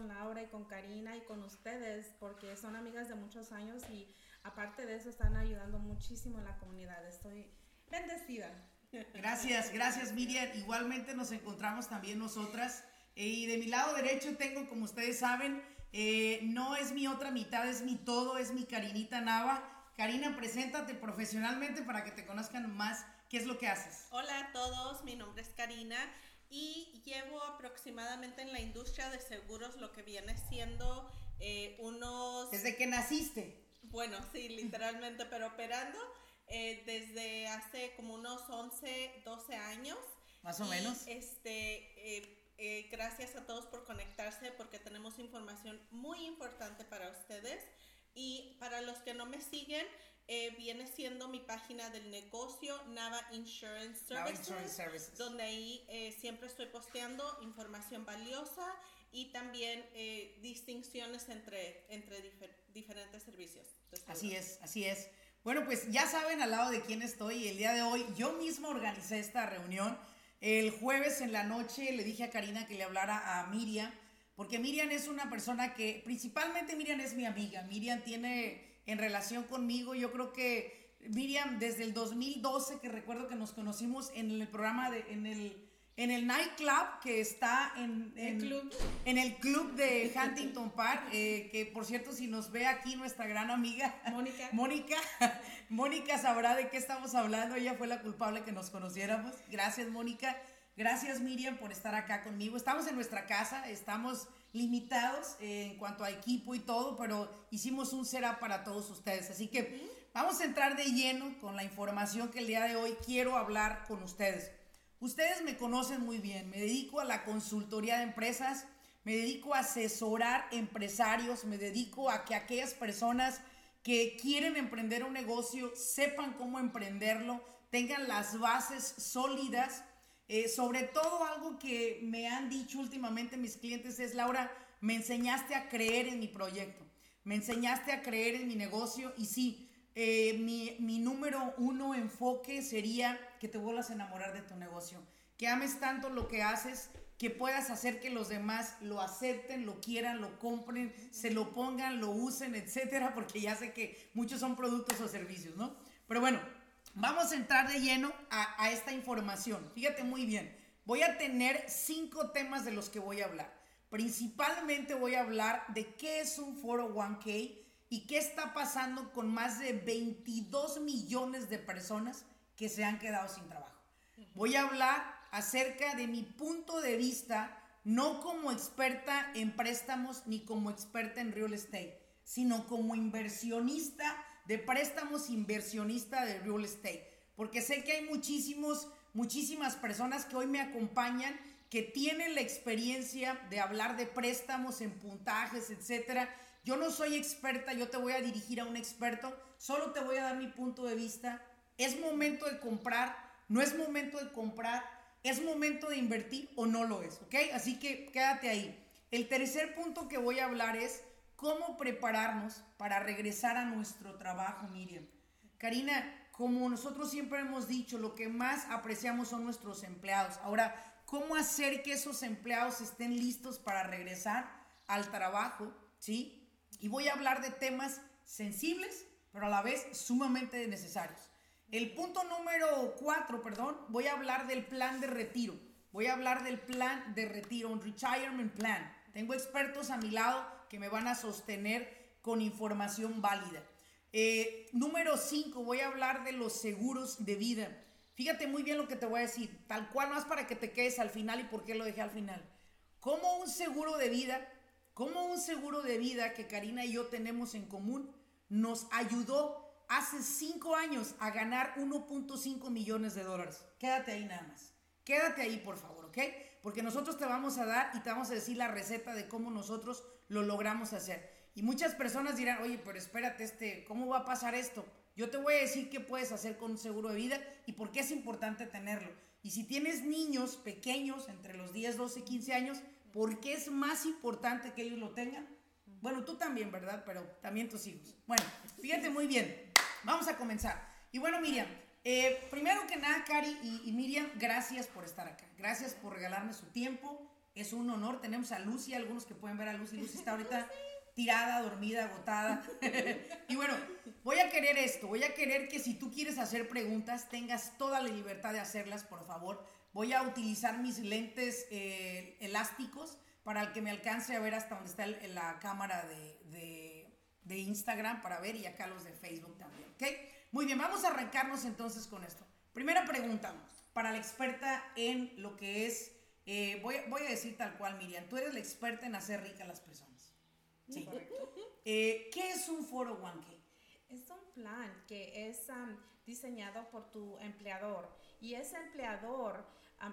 con Laura y con Karina y con ustedes porque son amigas de muchos años y aparte de eso están ayudando muchísimo en la comunidad. Estoy bendecida. Gracias, gracias Miriam. Igualmente nos encontramos también nosotras. Eh, y de mi lado derecho tengo, como ustedes saben, eh, no es mi otra mitad, es mi todo, es mi Karinita Nava. Karina, preséntate profesionalmente para que te conozcan más qué es lo que haces. Hola a todos, mi nombre es Karina y llevo aproximadamente en la industria de seguros lo que viene siendo eh, unos... Desde que naciste. Bueno, sí, literalmente, pero operando eh, desde hace como unos 11, 12 años. Más o menos. Este, eh, gracias a todos por conectarse porque tenemos información muy importante para ustedes. Y para los que no me siguen, eh, viene siendo mi página del negocio Nava Insurance Services, donde ahí eh, siempre estoy posteando información valiosa y también eh, distinciones entre, entre diferentes servicios. así es, así es. Bueno, pues ya saben al lado de quién estoy. El día de hoy yo mismo organicé esta reunión. El jueves en la noche le dije a Karina que le hablara a Miriam, porque Miriam es una persona que, principalmente Miriam es mi amiga. Miriam tiene en relación conmigo. Yo creo que Miriam, desde el 2012, que recuerdo que nos conocimos en el programa de, en el, en el nightclub que está en, en, el, club. en el club de Huntington Park, eh, que por cierto, si nos ve aquí nuestra gran amiga Mónica. Mónica, Mónica sabrá de qué estamos hablando, ella fue la culpable que nos conociéramos. Gracias, Mónica. Gracias, Miriam, por estar acá conmigo. Estamos en nuestra casa, estamos limitados en cuanto a equipo y todo, pero hicimos un será para todos ustedes. Así que vamos a entrar de lleno con la información que el día de hoy quiero hablar con ustedes. Ustedes me conocen muy bien, me dedico a la consultoría de empresas, me dedico a asesorar empresarios, me dedico a que aquellas personas que quieren emprender un negocio sepan cómo emprenderlo, tengan las bases sólidas eh, sobre todo algo que me han dicho últimamente mis clientes es, Laura, me enseñaste a creer en mi proyecto, me enseñaste a creer en mi negocio y sí, eh, mi, mi número uno enfoque sería que te vuelvas a enamorar de tu negocio, que ames tanto lo que haces, que puedas hacer que los demás lo acepten, lo quieran, lo compren, se lo pongan, lo usen, etcétera, porque ya sé que muchos son productos o servicios, ¿no? Pero bueno, Vamos a entrar de lleno a, esta información. Fíjate muy bien. Voy a tener cinco temas de los que voy a hablar. Principalmente voy a hablar de qué es un 401k y qué está pasando con más de 22 millones de personas que se han quedado sin trabajo. Voy a hablar acerca de mi punto de vista, no como experta en préstamos ni como experta en real estate, sino como inversionista de préstamos inversionista de real estate, porque sé que hay muchísimos, muchísimas personas que hoy me acompañan que tienen la experiencia de hablar de préstamos en puntajes, etcétera. Yo no soy experta, yo te voy a dirigir a un experto, solo te voy a dar mi punto de vista. Es momento de comprar, no es momento de comprar, es momento de invertir o no lo es, ¿ok? Así que quédate ahí. El tercer punto que voy a hablar es ¿Cómo prepararnos para regresar a nuestro trabajo, Miriam? Karina, como nosotros siempre hemos dicho, lo que más apreciamos son nuestros empleados. Ahora, ¿cómo hacer que esos empleados estén listos para regresar al trabajo? ¿Sí? Y voy a hablar de temas sensibles, pero a la vez sumamente necesarios. El punto número cuatro, perdón, voy a hablar del plan de retiro. Voy a hablar del plan de retiro, un retirement plan. Tengo expertos a mi lado que me van a sostener con información válida. Eh, número 5, voy a hablar de los seguros de vida. Fíjate muy bien lo que te voy a decir, tal cual más para que te quedes al final y por qué lo dejé al final. Como un seguro de vida, como un seguro de vida que Karina y yo tenemos en común, nos ayudó hace 5 años a ganar 1.5 millones de dólares. Quédate ahí nada más. Quédate ahí, por favor, ¿ok? Porque nosotros te vamos a dar y te vamos a decir la receta de cómo nosotros lo logramos hacer. Y muchas personas dirán, oye, pero espérate, este, ¿cómo va a pasar esto? Yo te voy a decir qué puedes hacer con un seguro de vida y por qué es importante tenerlo. Y si tienes niños pequeños, entre los 10, 12, 15 años, ¿por qué es más importante que ellos lo tengan? Bueno, tú también, ¿verdad? Pero también tus hijos. Bueno, fíjate muy bien. Vamos a comenzar. Y bueno, Miriam, eh, primero que nada, Cari y, y Miriam, gracias por estar acá. Gracias por regalarme su tiempo Es un honor. Tenemos a Lucy, algunos que pueden ver a Lucy. Lucy está ahorita tirada, dormida, agotada. y bueno, voy a querer esto. Voy a querer que si tú quieres hacer preguntas, tengas toda la libertad de hacerlas, por favor. Voy a utilizar mis lentes eh, elásticos para el que me alcance a ver hasta donde está la cámara de, de, Instagram para ver y acá los de Facebook también. ¿Ok? Muy bien, vamos a arrancarnos entonces con esto. Primera pregunta para la experta en lo que es, eh, voy, voy, a decir tal cual, Miriam, tú eres la experta en hacer ricas las personas. Sí. Eh, ¿Qué es un foro 1K? Es un plan que es diseñado por tu empleador y ese empleador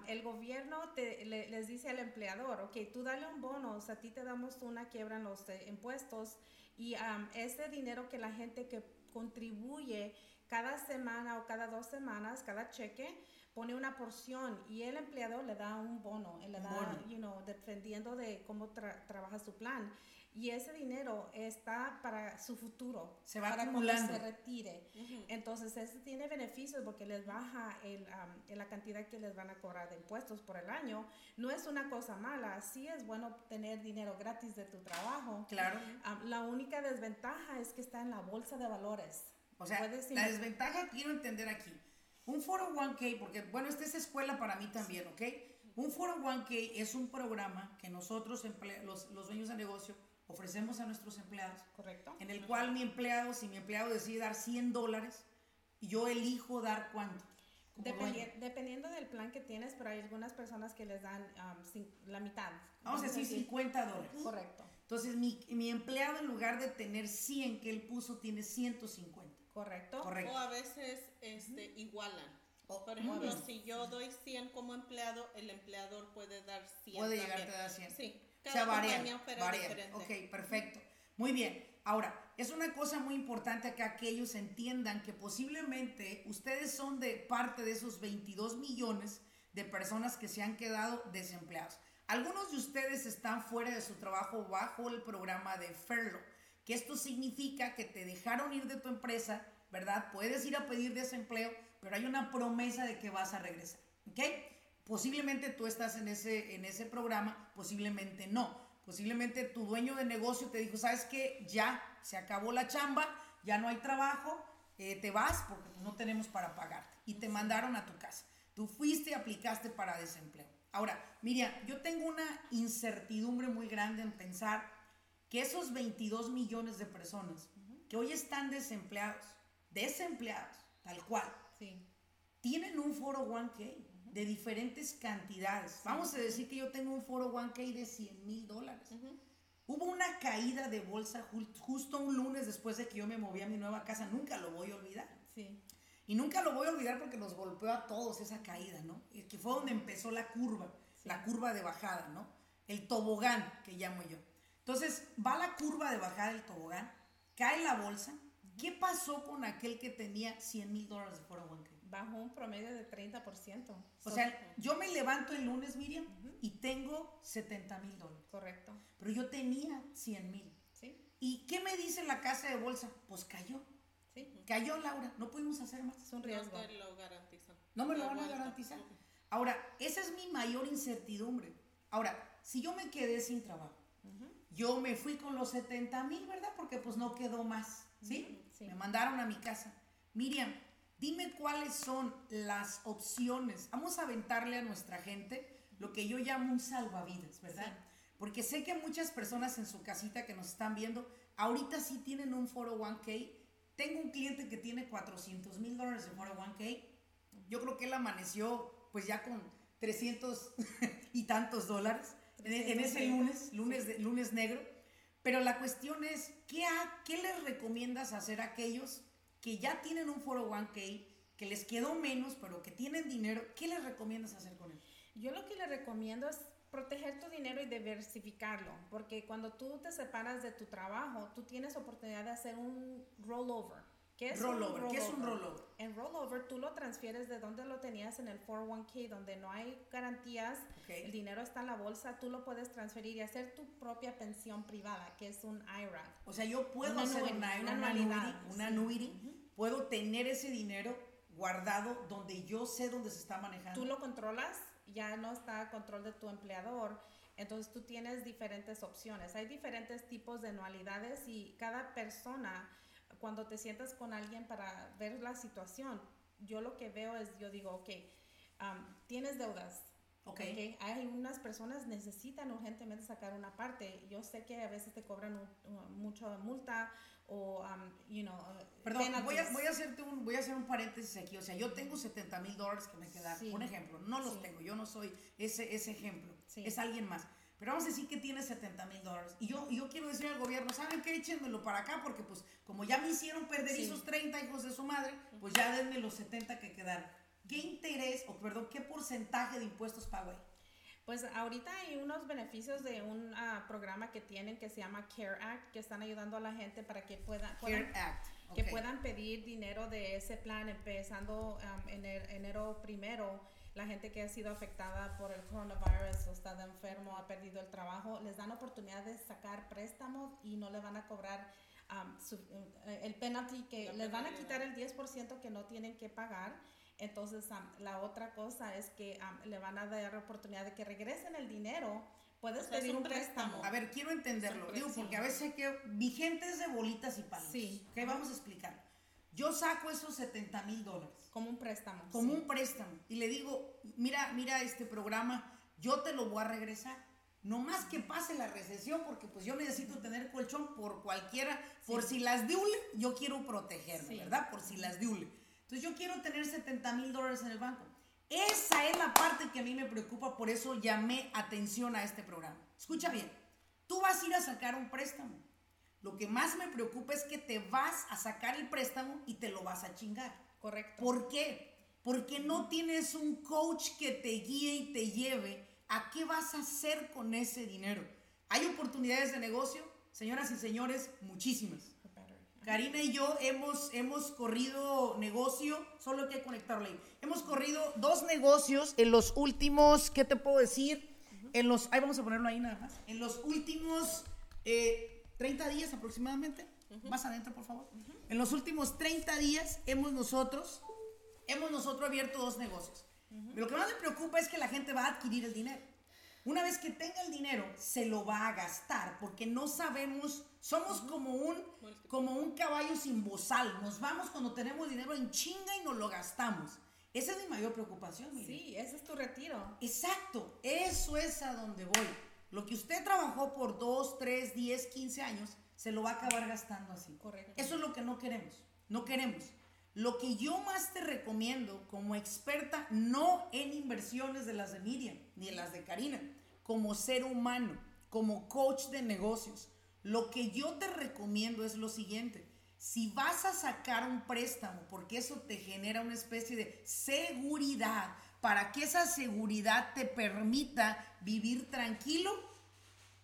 el gobierno te, les dice al empleador, ok, tú dale un bono, o sea, a ti te damos una quiebra en los eh, impuestos y ese dinero que la gente que contribuye cada semana o cada dos semanas, cada cheque, pone una porción y el empleador le da un bono, le da, you know, dependiendo de cómo trabaja su plan y ese dinero está para su futuro. Se va para acumulando. se retire. Entonces, ese tiene beneficios porque les baja el, la cantidad que les van a cobrar de impuestos por el año. No es una cosa mala. Sí es bueno tener dinero gratis de tu trabajo. Claro. la única desventaja es que está en la bolsa de valores. O sea, la desventaja quiero entender aquí. Un foro 1K, porque bueno, esta es escuela para mí también, ¿ok? Un foro 1K es un programa que nosotros, los, los dueños de negocio, ofrecemos a nuestros empleados. Correcto. En el cual mi empleado, si mi empleado decide dar 100 dólares, yo elijo dar cuánto. dependiendo del plan que tienes, pero hay algunas personas que les dan um, la mitad. Vamos, a decir 50 dólares. Correcto. Entonces, mi, mi, empleado en lugar de tener 100 que él puso, tiene 150. Correcto. Correcto. O a veces este, igualan. Por ejemplo, si yo doy 100 como empleado, el empleador puede dar 100. Puede llegar a dar 100. Sí. O sea, varía. Ok, perfecto. Muy bien. Ahora, es una cosa muy importante que ellos entiendan que posiblemente ustedes son de parte de esos 22 millones de personas que se han quedado desempleados. Algunos de ustedes están fuera de su trabajo bajo el programa de Ferlo, que esto significa que te dejaron ir de tu empresa, ¿verdad? Puedes ir a pedir desempleo, pero hay una promesa de que vas a regresar, ¿ok? Posiblemente tú estás en ese, en ese programa, posiblemente no. Posiblemente tu dueño de negocio te dijo, sabes que ya se acabó la chamba, ya no hay trabajo, eh, te vas porque no tenemos para pagarte. Y te mandaron a tu casa. Tú fuiste y aplicaste para desempleo. Ahora, Miriam, yo tengo una incertidumbre muy grande en pensar que esos 22 millones de personas que hoy están desempleados, desempleados, tal cual, tienen un foro 1K de diferentes cantidades. Vamos a decir que yo tengo un foro 1K de 100 mil dólares. Hubo una caída de bolsa justo un lunes después de que yo me moví a mi nueva casa. Nunca lo voy a olvidar. Sí. Y nunca lo voy a olvidar porque nos golpeó a todos esa caída, ¿no? Y que fue donde empezó la curva, la curva de bajada, ¿no? El tobogán, que llamo yo. Entonces, va la curva de bajada del tobogán, cae la bolsa. ¿Qué pasó con aquel que tenía 100 mil dólares de foro 1K? Bajo un promedio de 30%. O sea, yo me levanto el lunes, Miriam, y tengo 70 mil dólares. Correcto. Pero yo tenía 100 mil. Sí. ¿Y qué me dice la casa de bolsa? Pues cayó. Sí. Cayó, Laura. No pudimos hacer más. Es un riesgo. No te lo garantizan. No me lo van a garantizar. Ahora, esa es mi mayor incertidumbre. Ahora, si yo me quedé sin trabajo, yo me fui con los 70 mil, ¿verdad? Porque pues no quedó más. ¿sí? Sí. Me mandaron a mi casa. Miriam, Dime cuáles son las opciones. Vamos a aventarle a nuestra gente lo que yo llamo un salvavidas, ¿verdad? Porque sé que muchas personas en su casita que nos están viendo, ahorita sí tienen un foro 1K. Tengo un cliente que tiene 400 mil dólares de foro 1K. Yo creo que él amaneció pues ya con 300 y tantos dólares en, ese lunes, lunes, lunes negro. Pero la cuestión es, ¿qué, ¿qué les recomiendas hacer a aquellos que ya tienen un foro 1K, que les quedó menos, pero que tienen dinero, ¿qué les recomiendas hacer con él? Yo lo que les recomiendo es proteger tu dinero y diversificarlo, porque cuando tú te separas de tu trabajo, tú tienes oportunidad de hacer un rollover. ¿Qué es, rollover? Un ¿Qué es un rollover? En rollover tú lo transfieres de donde lo tenías en el 401k, donde no hay garantías, el dinero está en la bolsa, tú lo puedes transferir y hacer tu propia pensión privada, que es un IRA. O sea, yo puedo hacer una, una, anualidad, una annuity, puedo tener ese dinero guardado donde yo sé dónde se está manejando. Tú lo controlas, ya no está a control de tu empleador Entonces tú tienes diferentes opciones. Hay diferentes tipos de anualidades y cada persona, cuando te sientas con alguien para ver la situación, yo lo que veo es, yo digo, ok, um, tienes deudas. Okay. ok, Hay unas personas necesitan urgentemente sacar una parte. Yo sé que a veces te cobran mucha multa o, um, you know, uh, Perdón, voy a, voy, a hacerte un, voy a hacer un paréntesis aquí. O sea, yo tengo 70 mil dólares que me quedan. Sí. Un ejemplo, no los Sí. tengo, yo no soy ese, ese ejemplo. Sí. Es alguien más. Pero vamos a decir que tiene 70 mil dólares. Y yo, yo quiero decir al gobierno, ¿saben qué? Échenmelo para acá porque pues como ya me hicieron perder Sí. esos 30 hijos de su madre, pues ya denme los 70 que quedaron. ¿Qué interés, o perdón, qué porcentaje de impuestos pago ahí? Pues ahorita hay unos beneficios de un ah, programa que tienen que se llama Care Act, que están ayudando a la gente para que puedan, Care puedan- Act. que ok. puedan pedir dinero de ese plan empezando um, en enero primero. La gente que ha sido afectada por el coronavirus o está enfermo, ha perdido el trabajo, les dan oportunidad de sacar préstamos y no le van a cobrar um, su- eh, el penalty que La les van a quitar el 10% que no tienen que pagar. Entonces, um, la otra cosa es que um, le van a dar oportunidad de que regresen el dinero. Puedes O sea, pedir un un préstamo. A ver, quiero entenderlo. Digo, porque a veces hay que. Mi gente es de bolitas y palos. Sí. Ok, vamos a explicarlo. Yo saco esos 70 mil dólares Como un préstamo. como sí. un préstamo y le digo, mira, mira este programa, yo te lo voy a regresar. No más que pase la recesión, porque pues yo necesito tener colchón por cualquiera, por si las diule, yo quiero protegerme, Sí. ¿verdad? Por si las diule. Entonces yo quiero tener 70 mil dólares en el banco. Esa es la parte que a mí me preocupa, por eso llamé atención a este programa. Escucha bien, tú vas a ir a sacar un préstamo. Lo que más me preocupa es que te vas a sacar el préstamo y te lo vas a chingar. Correcto. ¿Por qué? Porque no tienes un coach que te guíe y te lleve a qué vas a hacer con ese dinero. ¿Hay oportunidades de negocio? Señoras y señores, muchísimas. Karina y yo hemos, hemos corrido negocio, solo hay que conectarlo ahí. Hemos corrido dos negocios en los últimos, ¿qué te puedo decir? En los, ahí vamos a ponerlo ahí nada más. En los últimos eh, 30 días aproximadamente. Más adentro, por favor. En los últimos 30 días hemos nosotros, hemos nosotros abierto dos negocios. Lo que más me preocupa es que la gente va a adquirir el dinero. Una vez que tenga el dinero, se lo va a gastar, porque no sabemos, somos como un, como un caballo sin bozal. Nos vamos cuando tenemos dinero en chinga y nos lo gastamos. Esa es mi mayor preocupación, mire. Sí, ese es tu retiro. Exacto, eso es a donde voy. Lo que usted trabajó por 2, 3, 10, 15 años, se lo va a acabar gastando así. Correcto. Eso es lo que no queremos. No queremos. Lo que yo más te recomiendo como experta, no en inversiones de las de Miriam ni en las de Karina, como ser humano, como coach de negocios, lo que yo te recomiendo es lo siguiente. Si vas a sacar un préstamo, porque eso te genera una especie de seguridad, para que esa seguridad te permita vivir tranquilo,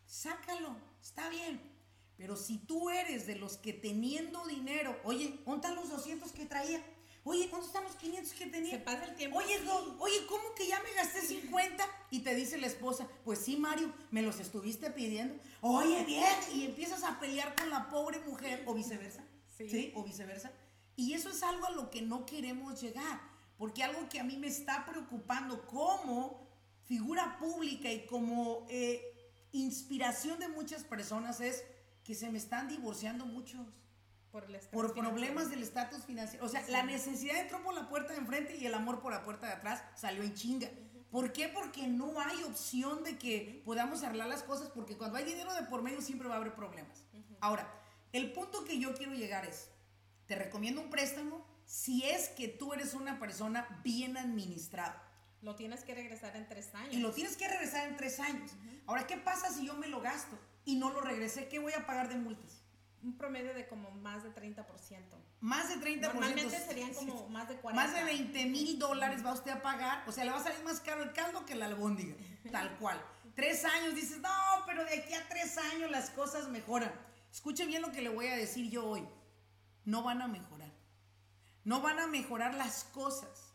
sácalo, está bien. Pero si tú eres de los que teniendo dinero, oye, ¿dónde están los 200 que traía? Oye, ¿dónde están los 500 que tenía? Se pasa el tiempo. Oye, do- oye, ¿cómo que ya me gasté 50? Y te dice la esposa, pues sí, Mario, me los estuviste pidiendo. Oye, bien, y empiezas a pelear con la pobre mujer, o viceversa. Sí. O viceversa. Y eso es algo a lo que no queremos llegar, porque algo que a mí me está preocupando como figura pública y como eh, inspiración de muchas personas es que se me están divorciando muchos por, el problemas del estatus financiero. O sea, Sí. la necesidad entró por la puerta de enfrente y el amor por la puerta de atrás salió en chinga. ¿Por qué? Porque no hay opción de que podamos arreglar las cosas, porque cuando hay dinero de por medio siempre va a haber problemas. Ahora, el punto que yo quiero llegar es, te recomiendo un préstamo si es que tú eres una persona bien administrada. Lo tienes que regresar en tres años. Y lo tienes que regresar en tres años. Ahora, ¿qué pasa si yo me lo gasto y no lo regresé? ¿Qué voy a pagar de multas? Un promedio de como más de 30%. Más de 30%. Normalmente serían como más de 40. Más de 20 mil dólares va usted a pagar. O sea, le va a salir más caro el caldo que la albóndiga. Tal cual. Tres años, dices, no, pero de aquí a tres años las cosas mejoran. Escuche bien lo que le voy a decir yo hoy. No van a mejorar. No van a mejorar las cosas.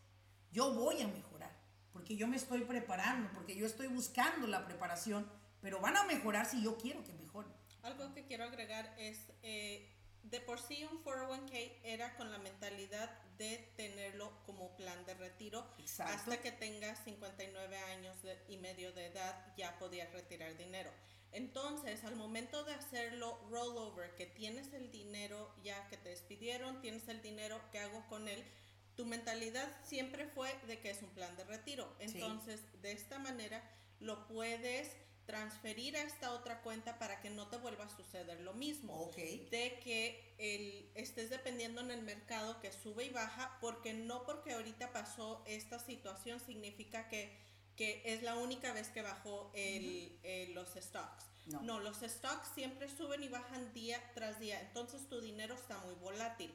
Yo voy a mejorar. Porque yo me estoy preparando, porque yo estoy buscando la preparación. Pero van a mejorar si yo quiero que mejoren. Algo que quiero agregar es, eh, de por sí un 401k era con la mentalidad de tenerlo como plan de retiro Exacto. hasta que tengas 59 años de- y medio de edad ya podías retirar dinero. Entonces, al momento de hacerlo rollover, que tienes el dinero ya que te despidieron, tienes el dinero, ¿qué hago con él? Tu mentalidad siempre fue de que es un plan de retiro. Sí. Entonces, de esta manera lo puedes transferir a esta otra cuenta para que no te vuelva a suceder lo mismo Ok. de que el, estés dependiendo en el mercado que sube y baja, porque no porque ahorita pasó esta situación significa que, que es la única vez que bajó el, eh, los stocks. No. los stocks siempre suben y bajan día tras día, entonces tu dinero está muy volátil.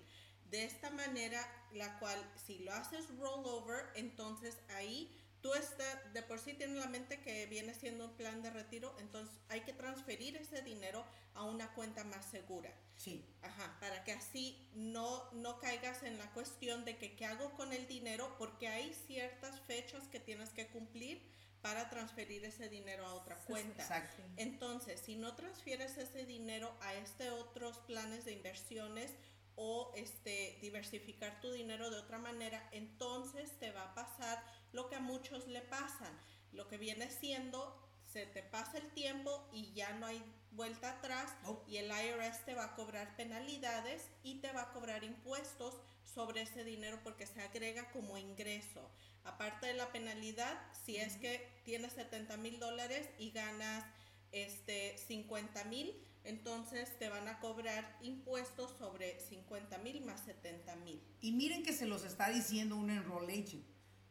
De esta manera, la cual si lo haces rollover, entonces ahí tú estás, de por sí tienes la mente que viene siendo un plan de retiro, entonces hay que transferir ese dinero a una cuenta más segura. Sí. Ajá, para que así no, no caigas en la cuestión de que qué hago con el dinero, porque hay ciertas fechas que tienes que cumplir para transferir ese dinero a otra cuenta. Exacto. Entonces, si no transfieres ese dinero a este otros planes de inversiones o este diversificar tu dinero de otra manera, entonces te va a pasar lo que a muchos le pasan, lo que viene siendo se te pasa el tiempo y ya no hay vuelta atrás No. y el IRS te va a cobrar penalidades y te va a cobrar impuestos sobre ese dinero porque se agrega como ingreso. Aparte de la penalidad, si es que tienes 70 mil dólares y ganas este 50 mil, entonces te van a cobrar impuestos sobre 50 mil más 70 mil. Y miren que se los está diciendo un enroll agent.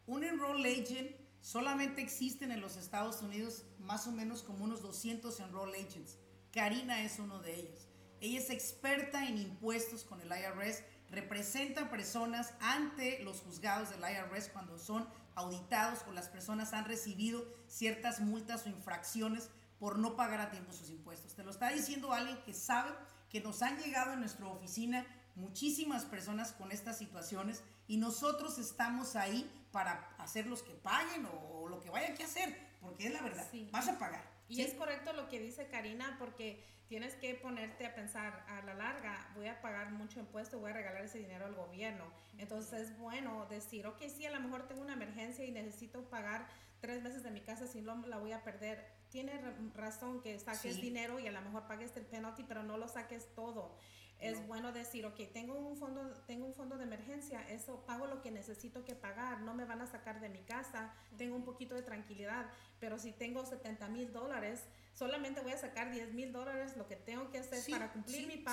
Un enroll agent solamente existen en los Estados Unidos más o menos como unos 200 enroll agents. Karina es uno de ellos. Ella es experta en impuestos con el IRS, representa personas ante los juzgados del IRS cuando son auditados o las personas han recibido ciertas multas o infracciones por no pagar a tiempo sus impuestos. Te lo está diciendo alguien que sabe que nos han llegado en nuestra oficina muchísimas personas con estas situaciones y nosotros estamos ahí para hacerlos que paguen o, lo que vayan que hacer, porque es la verdad, Sí. vas a pagar. Y ¿sí? es correcto lo que dice Karina porque tienes que ponerte a pensar a la larga, voy a pagar mucho impuesto, voy a regalar ese dinero al gobierno. Entonces es bueno decir, ok, sí, a lo mejor tengo una emergencia y necesito pagar tres meses de mi casa, si no la voy a perder. Tiene ra- razón que saques Sí. dinero y a lo mejor pagues el penalty, pero no lo saques todo. Es No. bueno decir, ok, tengo un fondo, tengo un fondo de emergencia, eso pago lo que necesito que pagar, no me van a sacar de mi casa, tengo un poquito de tranquilidad, pero si tengo 70 mil dólares, solamente voy a sacar 10 mil dólares, lo que tengo que hacer Sí, para cumplir sí, mi sí.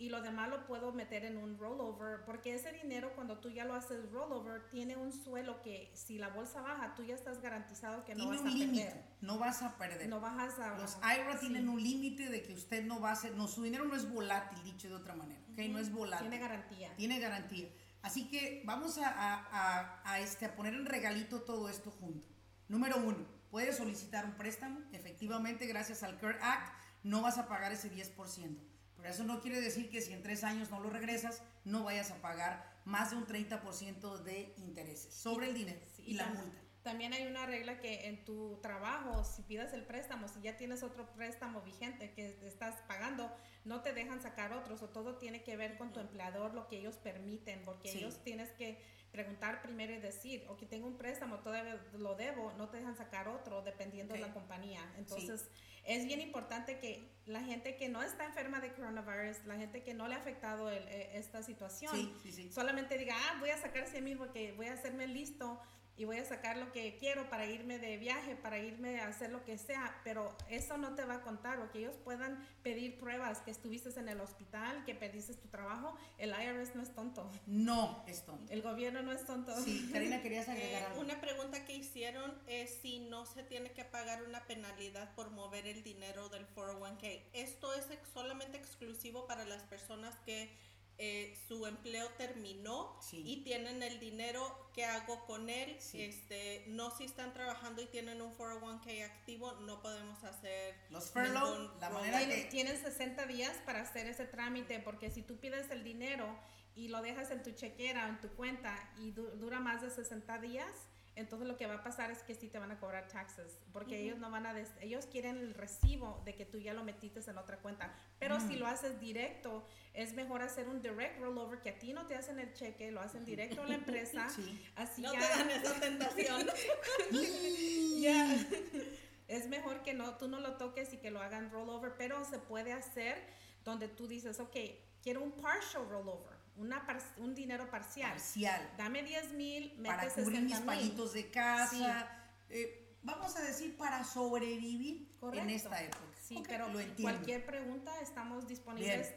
Y lo demás lo puedo meter en un rollover, porque ese dinero cuando tú ya lo haces rollover tiene un suelo que si la bolsa baja, tú ya estás garantizado que no Tiene vas un a límite, perder. no vas a perder. No vas a... Los IRA sí. tienen un límite de que usted no va a ser, no, su dinero no es volátil, dicho de otra manera, ¿ok? No es volátil. Tiene garantía. Tiene garantía. Así que vamos a, a- a- a, este, a poner en regalito todo esto junto. Número uno, puedes solicitar un préstamo. Efectivamente, gracias al CARE Act, no vas a pagar ese 10%. Pero eso no quiere decir que si en tres años no lo regresas, no vayas a pagar más de un 30% de intereses sobre el dinero Sí, y la multa. También hay una regla que en tu trabajo, si pidas el préstamo, si ya tienes otro préstamo vigente que estás pagando, no te dejan sacar otros o todo tiene que ver con tu empleador, lo que ellos permiten, porque Sí. ellos tienes que preguntar primero y decir, o que tengo un préstamo, todavía lo debo, no te dejan sacar otro dependiendo de la compañía. Entonces, es bien importante que la gente que no está enferma de coronavirus, la gente que no le ha afectado el- eh, esta situación, Sí, sí, sí. solamente diga, ah, voy a sacar 100 mil porque voy a hacerme listo y voy a sacar lo que quiero para irme de viaje, para irme a hacer lo que sea, pero eso no te va a contar, o que ellos puedan pedir pruebas que estuviste en el hospital, que perdiste tu trabajo, el IRS no es tonto, No es tonto. el gobierno no es tonto. Sí, Karina, querías agregar Eh, algo. una pregunta que hicieron es si no se tiene que pagar una penalidad por mover el dinero del 401k. Esto es ex- solamente exclusivo para las personas que eh, su empleo terminó Sí. y tienen el dinero. ¿Qué hago con él? Sí. Este, no si están trabajando y tienen un 401k activo, no podemos hacer Los furlough, la manera Tienes, que- tienes 60 días para hacer ese trámite, porque si tú pides el dinero y lo dejas en tu chequera o en tu cuenta y du- dura más de 60 días, entonces lo que va a pasar es que sí te van a cobrar taxes, porque ellos no van a, ellos quieren el recibo de que tú ya lo metiste en otra cuenta, pero si mm. lo haces directo, es mejor hacer un direct rollover que a ti no te hacen el cheque, lo hacen directo a la empresa, así no ya... te dan esa tentación. ya, es mejor que no, tú no lo toques y que lo hagan rollover, pero se puede hacer donde tú dices, ok, quiero un partial rollover una un dinero parcial. Parcial. Dame 10 mil, Para cubrir mis paguitos de casa. Eh, vamos a decir, para sobrevivir en esta época. Sí, pero cualquier pregunta, estamos disponibles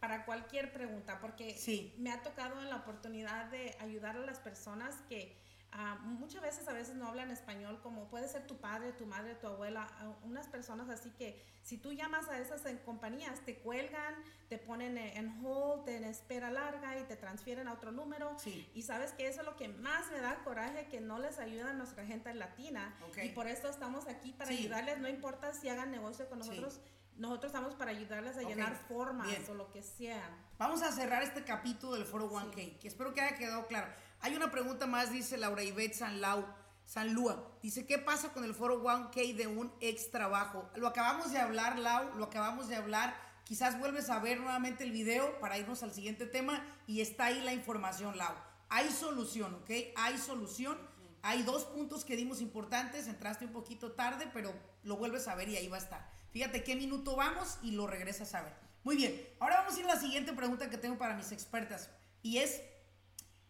para cualquier pregunta, porque me ha tocado en la oportunidad de ayudar a las personas que Ah, muchas veces a veces no hablan español, como puede ser tu padre, tu madre, tu abuela, unas personas así que si tú llamas a esas compañías, te cuelgan, te ponen en hold, en espera larga y te transfieren a otro número. Y sabes que eso es lo que más me da coraje, que no les ayuda a nuestra gente latina. Y por eso estamos aquí para ayudarles, no importa si hagan negocio con nosotros. Nosotros estamos para ayudarles a llenar formas o lo que sea. Vamos a cerrar este capítulo del Foro 1K, que espero que haya quedado claro. Hay una pregunta más, dice Laura Ivette Sanlau, Sanlúa. Dice, ¿qué pasa con el foro 1K de un ex trabajo? Lo acabamos de hablar, Lau, lo acabamos de hablar. Quizás vuelves a ver nuevamente el video para irnos al siguiente tema y está ahí la información, Lau. Hay solución, ¿ok? Hay solución. Hay dos puntos que dimos importantes. Entraste un poquito tarde, pero lo vuelves a ver y ahí va a estar. Fíjate qué minuto vamos y lo regresas a ver. Muy bien, ahora vamos a ir a la siguiente pregunta que tengo para mis expertas. Y es,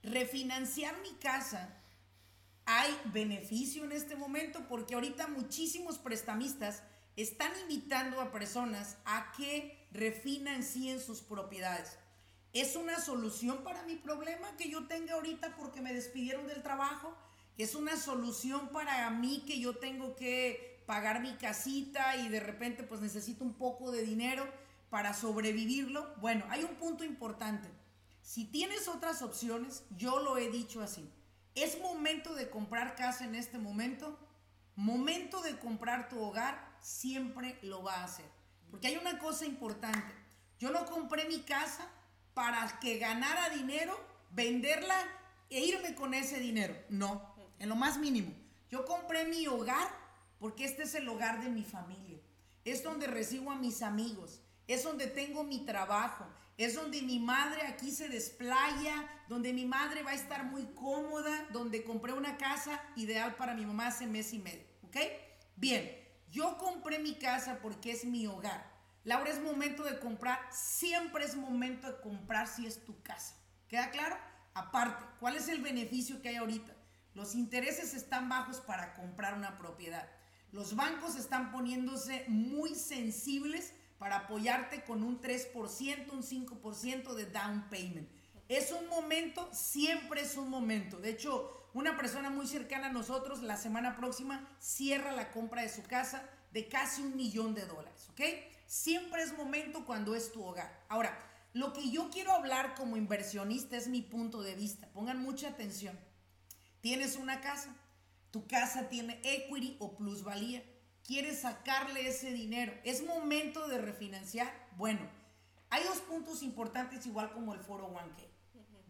refinanciar mi casa, hay beneficio en este momento porque ahorita muchísimos prestamistas están invitando a personas a que refinancien sus propiedades. ¿Es una solución para mi problema que yo tenga ahorita porque me despidieron del trabajo? ¿Es una solución para mí que yo tengo que pagar mi casita y de repente pues necesito un poco de dinero para sobrevivirlo? Bueno, hay un punto importante. Si tienes otras opciones, yo lo he dicho así. Es momento de comprar casa en este momento. Momento de comprar tu hogar, siempre lo va a hacer. Porque hay una cosa importante. Yo no compré mi casa para que ganara dinero, venderla e irme con ese dinero. No, en lo más mínimo. Yo compré mi hogar porque este es el hogar de mi familia. Es donde recibo a mis amigos. Es donde tengo mi trabajo es donde mi madre aquí se desplaya, donde mi madre va a estar muy cómoda, donde compré una casa ideal para mi mamá hace mes y medio, ¿ok? Bien, yo compré mi casa porque es mi hogar. Laura, es momento de comprar, siempre es momento de comprar si es tu casa. ¿Queda claro? Aparte, ¿cuál es el beneficio que hay ahorita? Los intereses están bajos para comprar una propiedad. Los bancos están poniéndose muy sensibles para apoyarte con un 3%, un 5% de down payment. Es un momento, siempre es un momento. De hecho, una persona muy cercana a nosotros la semana próxima cierra la compra de su casa de casi un millón de dólares, ¿ok? Siempre es momento cuando es tu hogar. Ahora, lo que yo quiero hablar como inversionista es mi punto de vista. Pongan mucha atención. Tienes una casa, tu casa tiene equity o plusvalía quieres sacarle ese dinero. ¿Es momento de refinanciar? Bueno, hay dos puntos importantes igual como el foro 1K.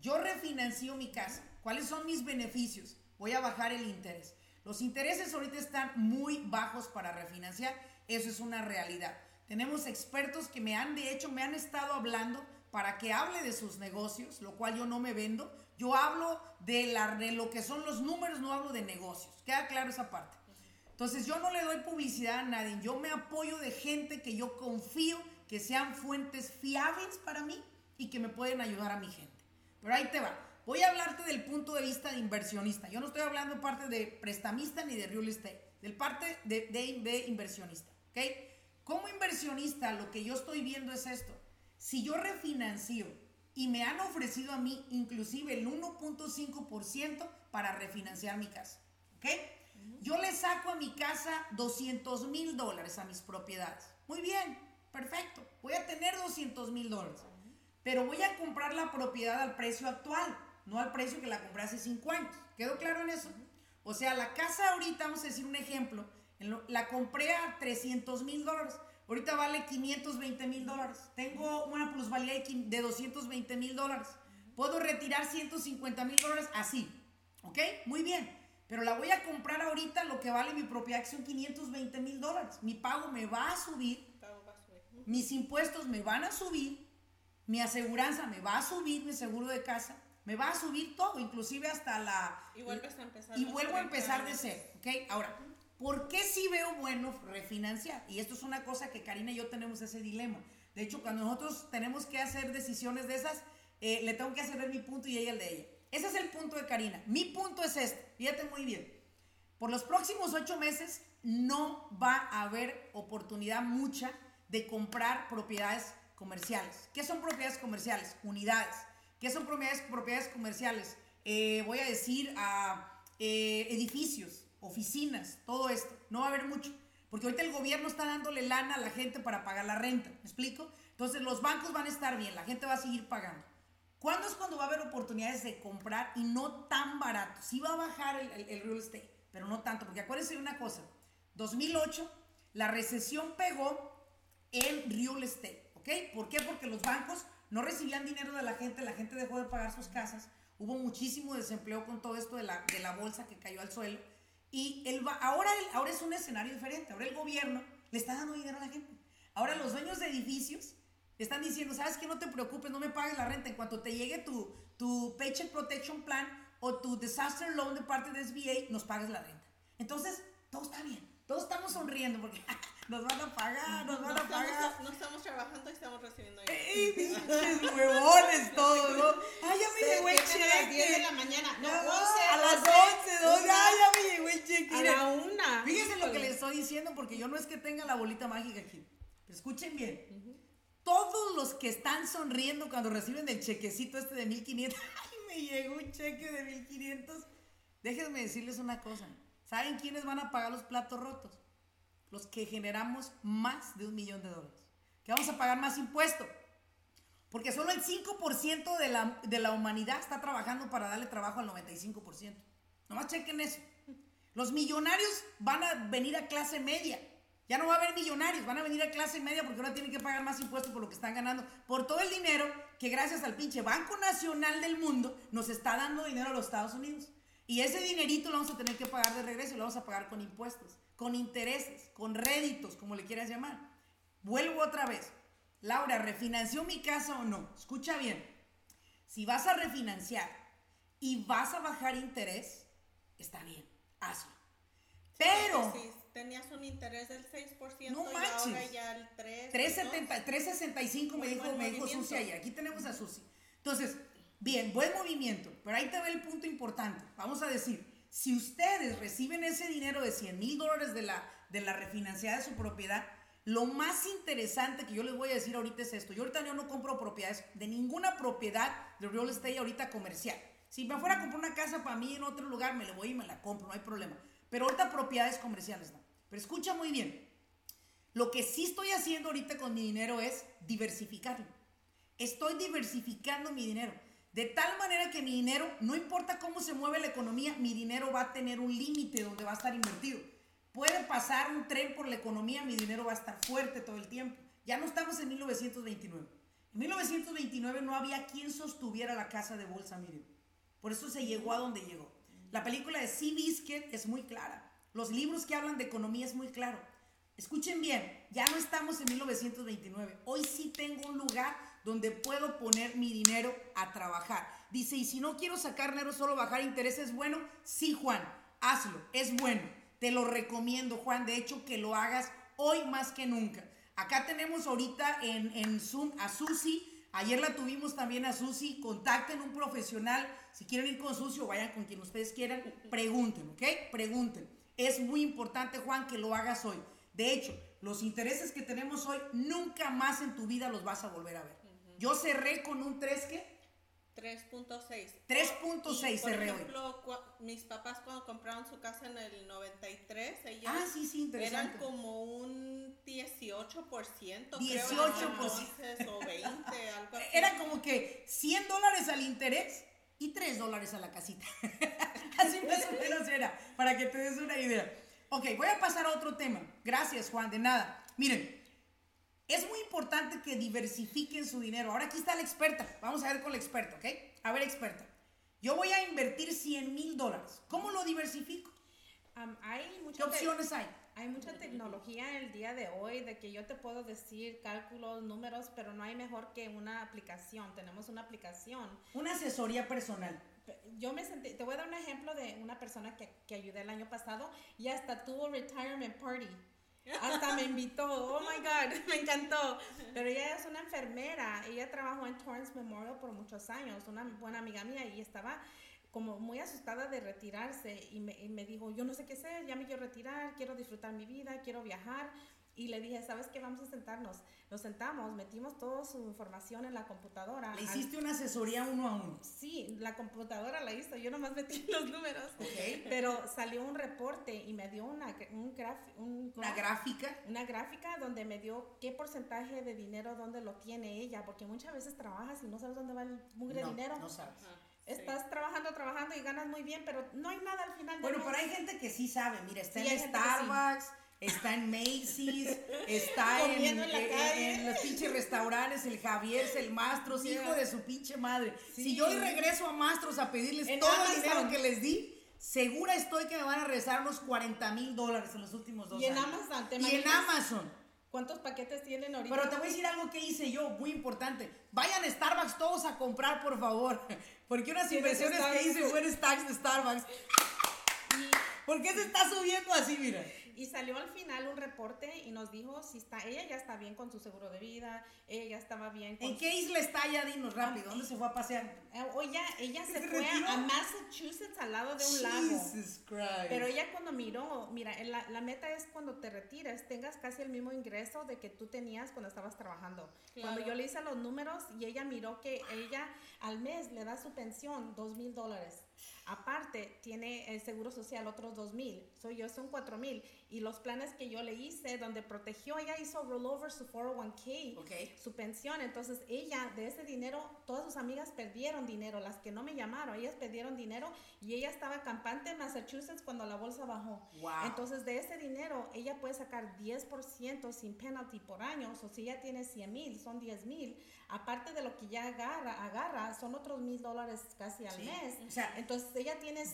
Yo refinancio mi casa. ¿Cuáles son mis beneficios? Voy a bajar el interés. Los intereses ahorita están muy bajos para refinanciar. Eso es una realidad. Tenemos expertos que me han, de hecho, me han estado hablando para que hable de sus negocios, lo cual yo no me vendo. Yo hablo de, la, de lo que son los números, no hablo de negocios. Queda claro esa parte. Entonces yo no le doy publicidad a nadie, yo me apoyo de gente que yo confío que sean fuentes fiables para mí y que me pueden ayudar a mi gente. Pero ahí te va. Voy a hablarte del punto de vista de inversionista. Yo no estoy hablando parte de prestamista ni de real estate, del parte de, de, de inversionista. ¿ok? Como inversionista, lo que yo estoy viendo es esto. Si yo refinancio y me han ofrecido a mí inclusive el 1.5% para refinanciar mi casa, ¿ok? Yo le saco a mi casa 200 mil dólares a mis propiedades. Muy bien, perfecto. Voy a tener 200 mil dólares. Pero voy a comprar la propiedad al precio actual, no al precio que la compré hace 5 años. ¿Quedó claro en eso? O sea, la casa ahorita, vamos a decir un ejemplo, la compré a 300 mil dólares. Ahorita vale 520 mil dólares. Tengo una plusvalía de 220 mil dólares. Puedo retirar 150 mil dólares así. ¿Ok? Muy bien. pero la voy a comprar ahorita, lo que vale mi propiedad que son 520 mil dólares. Mi pago me va a subir, mis impuestos me van a subir, mi aseguranza me va a subir, mi seguro de casa, me va a subir todo, inclusive hasta la... Y vuelves a empezar. Y vuelvo a 30 empezar de cero, ¿ok? Ahora, ¿por qué sí veo bueno refinanciar? Y esto es una cosa que Karina y yo tenemos ese dilema. De hecho, cuando nosotros tenemos que hacer decisiones de esas, eh, le tengo que hacer ver mi punto y ella el de ella. Ese es el punto de Karina. Mi punto es este, fíjate muy bien. Por los próximos ocho meses no va a haber oportunidad mucha de comprar propiedades comerciales. ¿Qué son propiedades comerciales? Unidades. ¿Qué son propiedades, propiedades comerciales? Eh, voy a decir a eh, edificios, oficinas, todo esto. No va a haber mucho. Porque ahorita el gobierno está dándole lana a la gente para pagar la renta. ¿Me explico? Entonces los bancos van a estar bien, la gente va a seguir pagando. ¿Cuándo es cuando va a haber oportunidades de comprar y no tan barato? Sí va a bajar el, real estate, pero no tanto. Porque acuérdense de una cosa. 2008, la recesión pegó en real estate, ¿ok? ¿Por qué? Porque los bancos no recibían dinero de la gente, la gente dejó de pagar sus casas, hubo muchísimo desempleo con todo esto de la, de la bolsa que cayó al suelo. Y el, ahora, ahora es un escenario diferente, ahora el gobierno le está dando dinero a la gente. Ahora los dueños de edificios están diciendo, ¿sabes qué? No te preocupes, no me pagues la renta. En cuanto te llegue tu, tu Paycheck Protection Plan o tu Disaster Loan de parte de SBA, nos pagues la renta. Entonces, todo está bien. Todos estamos sonriendo porque nos van a pagar, nos van No a pagar. estamos, no estamos trabajando y estamos recibiendo. ¡Ey, pinches huevones todos, ¿no! ¡Ay, ya me Se llegó el despiertan a las 10 de cheque! la mañana. No, Ah, 11, a las 12, 11, 12, una, ¡ay, ya me llegó el cheque! A la una. Fíjense lo que les estoy diciendo porque yo no es que tenga la bolita mágica aquí. Escuchen bien. Todos los que están sonriendo cuando reciben el chequecito este de 1500, ¡ay, me llegó un cheque de 1500! Déjenme decirles una cosa. ¿Saben quiénes van a pagar los platos rotos? Los que generamos más de un millón de dólares. Que vamos a pagar más impuesto. Porque solo el 5% de la, de la humanidad está trabajando para darle trabajo al 95%. Nomás chequen eso. Los millonarios van a venir a clase media. Ya no va a haber millonarios, van a venir a clase media porque ahora tienen que pagar más impuestos por lo que están ganando. Por todo el dinero que gracias al pinche Banco Nacional del Mundo nos está dando dinero a los Estados Unidos. Y ese dinerito lo vamos a tener que pagar de regreso y lo vamos a pagar con impuestos, con intereses, con réditos, como le quieras llamar. Vuelvo otra vez. Laura, ¿refinanció mi casa o no? Escucha bien. Si vas a refinanciar y vas a bajar interés, está bien, hazlo. Pero Si tenías un interés del 6% No y manches. ahora ya el 3. 370, 365 me dijo, me dijo. Susi ayer. Aquí tenemos a Susi. Entonces, bien, buen movimiento. Pero ahí te ve el punto importante. Vamos a decir, si ustedes reciben ese dinero de 100 mil dólares de la, de la refinanciada de su propiedad, lo más interesante que yo les voy a decir ahorita es esto. Yo ahorita yo no compro propiedades de ninguna propiedad de real estate ahorita comercial. Si me fuera a comprar una casa para mí en otro lugar, me la voy y me la compro, no hay problema. Pero ahorita propiedades comerciales no. Pero escucha muy bien. Lo que sí estoy haciendo ahorita con mi dinero es diversificarlo. Estoy diversificando mi dinero. De tal manera que mi dinero, no importa cómo se mueve la economía, mi dinero va a tener un límite donde va a estar invertido. Puede pasar un tren por la economía, mi dinero va a estar fuerte todo el tiempo. Ya no estamos en 1929. En 1929 no había quien sostuviera la casa de bolsa, miren. Por eso se llegó a donde llegó. La película de Sea Biscuit es muy clara. Los libros que hablan de economía es muy claro. Escuchen bien, ya no estamos en 1929. Hoy sí tengo un lugar donde puedo poner mi dinero a trabajar. Dice, y si no quiero sacar dinero, solo bajar intereses, bueno, sí, Juan, hazlo, es bueno. Te lo recomiendo, Juan. De hecho, que lo hagas hoy más que nunca. Acá tenemos ahorita en, en Zoom a Susi. Ayer la tuvimos también a Susi. Contacten un profesional. Si quieren ir con Susi o vayan con quien ustedes quieran, pregunten, ¿ok? Pregunten. Es muy importante, Juan, que lo hagas hoy. De hecho, los intereses que tenemos hoy, nunca más en tu vida los vas a volver a ver. Yo cerré con un 3 que 3.6. 3.6 Y, Por cerré hoy. ejemplo, cua- mis papás cuando compraron su casa en el 93, ellos Ah, sí, sí, eran como un 18%, 18%. creo, entonces, o 20, algo así. Era como que 100 dólares al interés y 3 dólares a la casita. Así más o menos era, para que te des una idea. Ok, voy a pasar a otro tema. Gracias, Juan, de nada. Miren, es muy importante que diversifiquen su dinero. Ahora aquí está la experta. Vamos a ver con la experta, ¿ok? A ver, experta. Yo voy a invertir 100 mil dólares. ¿Cómo lo diversifico? Um, hay ¿Qué muchas opciones hay? Hay mucha tecnología el día de hoy de que yo te puedo decir cálculos, números, pero no hay mejor que una aplicación. Tenemos una aplicación. Una asesoría personal. Yo me sentí, te voy a dar un ejemplo de una persona que, que ayudé el año pasado y hasta tuvo retirement party. Hasta me invitó, oh my God, me encantó. Pero ella es una enfermera, ella trabajó en Torrance Memorial por muchos años, una buena amiga mía y estaba como muy asustada de retirarse y me, y me dijo, yo no sé qué hacer, ya me quiero retirar, quiero disfrutar mi vida, quiero viajar. Y le dije, ¿sabes qué? Vamos a sentarnos. Nos sentamos, metimos toda su información en la computadora. Le Al- hiciste una asesoría uno a uno. Sí, la computadora la hizo, yo nomás metí los números. Ok. Pero salió un reporte y me dio una, un graf, un Una gráfica. una gráfica donde me dio qué porcentaje de dinero, dónde lo tiene ella, porque muchas veces trabajas y no sabes dónde va el mugre No, dinero. no sabes. Estás trabajando, trabajando y ganas muy bien, pero no hay nada al final del Bueno, mes. pero hay gente que sí sabe. Mira, está Sí, en que sí. Está en Macy's, está en, en los pinches restaurantes, el Javier, el Mastros, Yeah. hijo de su pinche madre. Sí. Si yo hoy regreso a Mastros a pedirles todo el Amazon. dinero que les di, segura estoy que me van a regresar unos 40 mil dólares en los últimos dos Y en. Amazon, ¿te Y en? Amazon. ¿Cuántos paquetes tienen ahorita? Pero te voy a decir algo que hice yo, muy importante. Vayan a Starbucks todos a comprar, por favor. Porque unas inversiones que hice fueron stacks de Starbucks. ¿Por qué se está subiendo así, mira? Y salió al final un reporte y nos dijo si está, ella ya está bien con su seguro de vida, ella ya estaba bien con ¿En qué isla está ya? Dinos rápido. ¿Dónde se fue a pasear? Eh, o ella, ella se ¿Se fue retiró? a Massachusetts al lado de un lago. Jesus Christ. Pero ella cuando miró, mira, en la, la meta es cuando te retires, tengas casi el mismo ingreso de que tú tenías cuando estabas trabajando. Cuando Claro. yo le hice los números y ella miró que ella al mes le da su pensión dos mil dólares. Aparte, tiene el seguro social otros dos mil. Soy yo, son cuatro mil. Y los planes que yo le hice, donde protegió, ella hizo rollover su 401k Ok. su pensión. Entonces ella de ese dinero, todas sus amigas perdieron dinero, las que no me llamaron, ellas perdieron dinero y ella estaba campante en Massachusetts cuando la bolsa bajó. Wow. Entonces de ese dinero ella puede sacar 10% sin penalty por año, o si ella tiene 100 mil, son 10 mil. Aparte de lo que ya agarra, agarra son otros mil dólares casi al Sí. mes. O sea, Entonces ella tiene...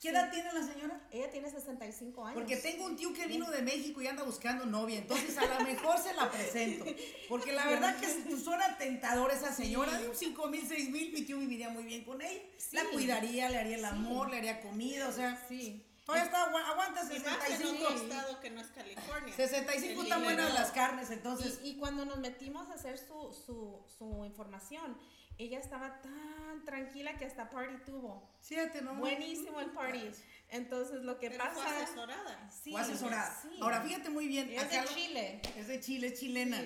¿Qué edad tiene la señora? Ella tiene 65 años. Porque tengo un tío que vino de México y anda buscando novia, entonces a lo mejor se la presento. Porque la verdad que suena tentadora esa señora, de un 5 mil, 6 mil, mi tío viviría muy bien con ella. La Sí. cuidaría, le haría el Sí. amor, le haría comida, o sea, Sí. todavía está, agua- aguanta Y más en 65. otro estado que no es California. 65 El están buenas las carnes, entonces. Y, y cuando nos metimos a hacer su, su, su información, ella estaba tan tranquila que hasta party tuvo. ¿no? Buenísimo el party. Entonces lo que Pero pasa... fue asesorada. Sí, Fue asesorada. sí. Ahora, fíjate muy bien. Es de lo- Chile. Es de Chile, es chilena.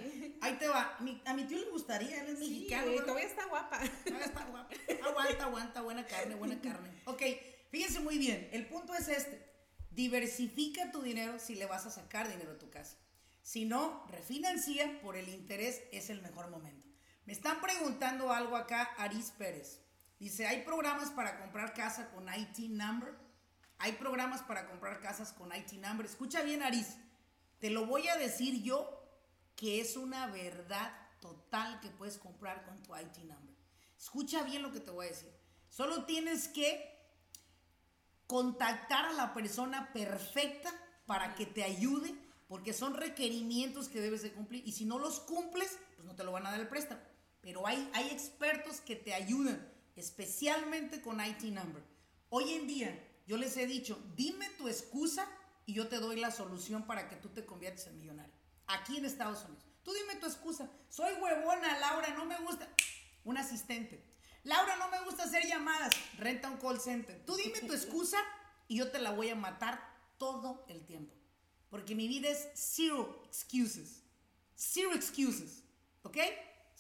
Ahí te va. Mi- a mi tío le gustaría, él es Sí, mexicano. todavía está guapa. Ah, está guapa. Aguanta, aguanta, buena carne, buena carne. Ok, fíjense muy bien. El punto es este. Diversifica tu dinero si le vas a sacar dinero a tu casa. Si no, refinancia por el interés, es el mejor momento. Me están preguntando algo acá, Aris Pérez. Dice, ¿hay programas para comprar casa con IT number? Hay programas para comprar casas con IT number. Escucha bien, Aris. Te lo voy a decir yo que es una verdad total que puedes comprar con tu IT number. Escucha bien lo que te voy a decir. Solo tienes que contactar a la persona perfecta para que te ayude, porque son requerimientos que debes de cumplir. Y si no los cumples, pues no te lo van a dar el préstamo. Pero hay, hay expertos que te ayudan, especialmente con IT number. Hoy en día, yo les he dicho, dime tu excusa y yo te doy la solución para que tú te conviertas en millonario. Aquí en Estados Unidos. Tú dime tu excusa. Soy huevona, Laura, no me gusta. Un asistente. Laura, no me gusta hacer llamadas. Renta un call center. Tú dime tu excusa y yo te la voy a matar todo el tiempo. Porque mi vida es zero excuses. Zero excuses. ¿Ok?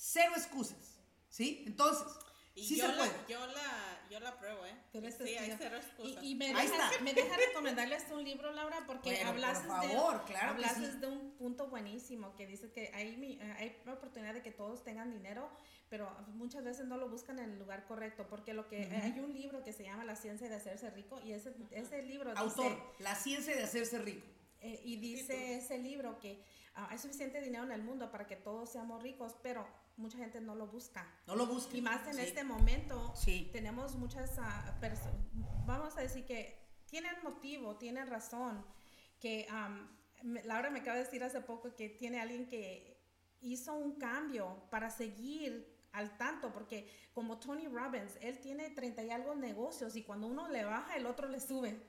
Cero excusas. ¿Sí? Entonces, Y sí yo, se la, puede. yo, la, yo la pruebo, ¿eh? Sí, hay cero excusas. Y, y me, Ahí deja, está. me deja recomendarles un libro, Laura, porque Bueno, por favor, de, claro hablaste sí. de un punto buenísimo que dice que hay, mi- hay oportunidad de que todos tengan dinero, pero muchas veces no lo buscan en el lugar correcto, porque lo que Ujú. hay un libro que se llama La ciencia de hacerse rico y ese, ese libro Autor, dice, la ciencia de hacerse rico. Eh, y dice ese libro que ah, hay suficiente dinero en el mundo para que todos seamos ricos, pero mucha gente no lo busca. No lo busca. Y más en Sí. este momento, Sí. tenemos muchas personas, vamos a decir que tienen motivo, tienen razón, que me- Laura me acaba de decir hace poco que tiene alguien que hizo un cambio para seguir al tanto, porque como Tony Robbins, él tiene 30 y algo negocios y cuando uno le baja, el otro le sube.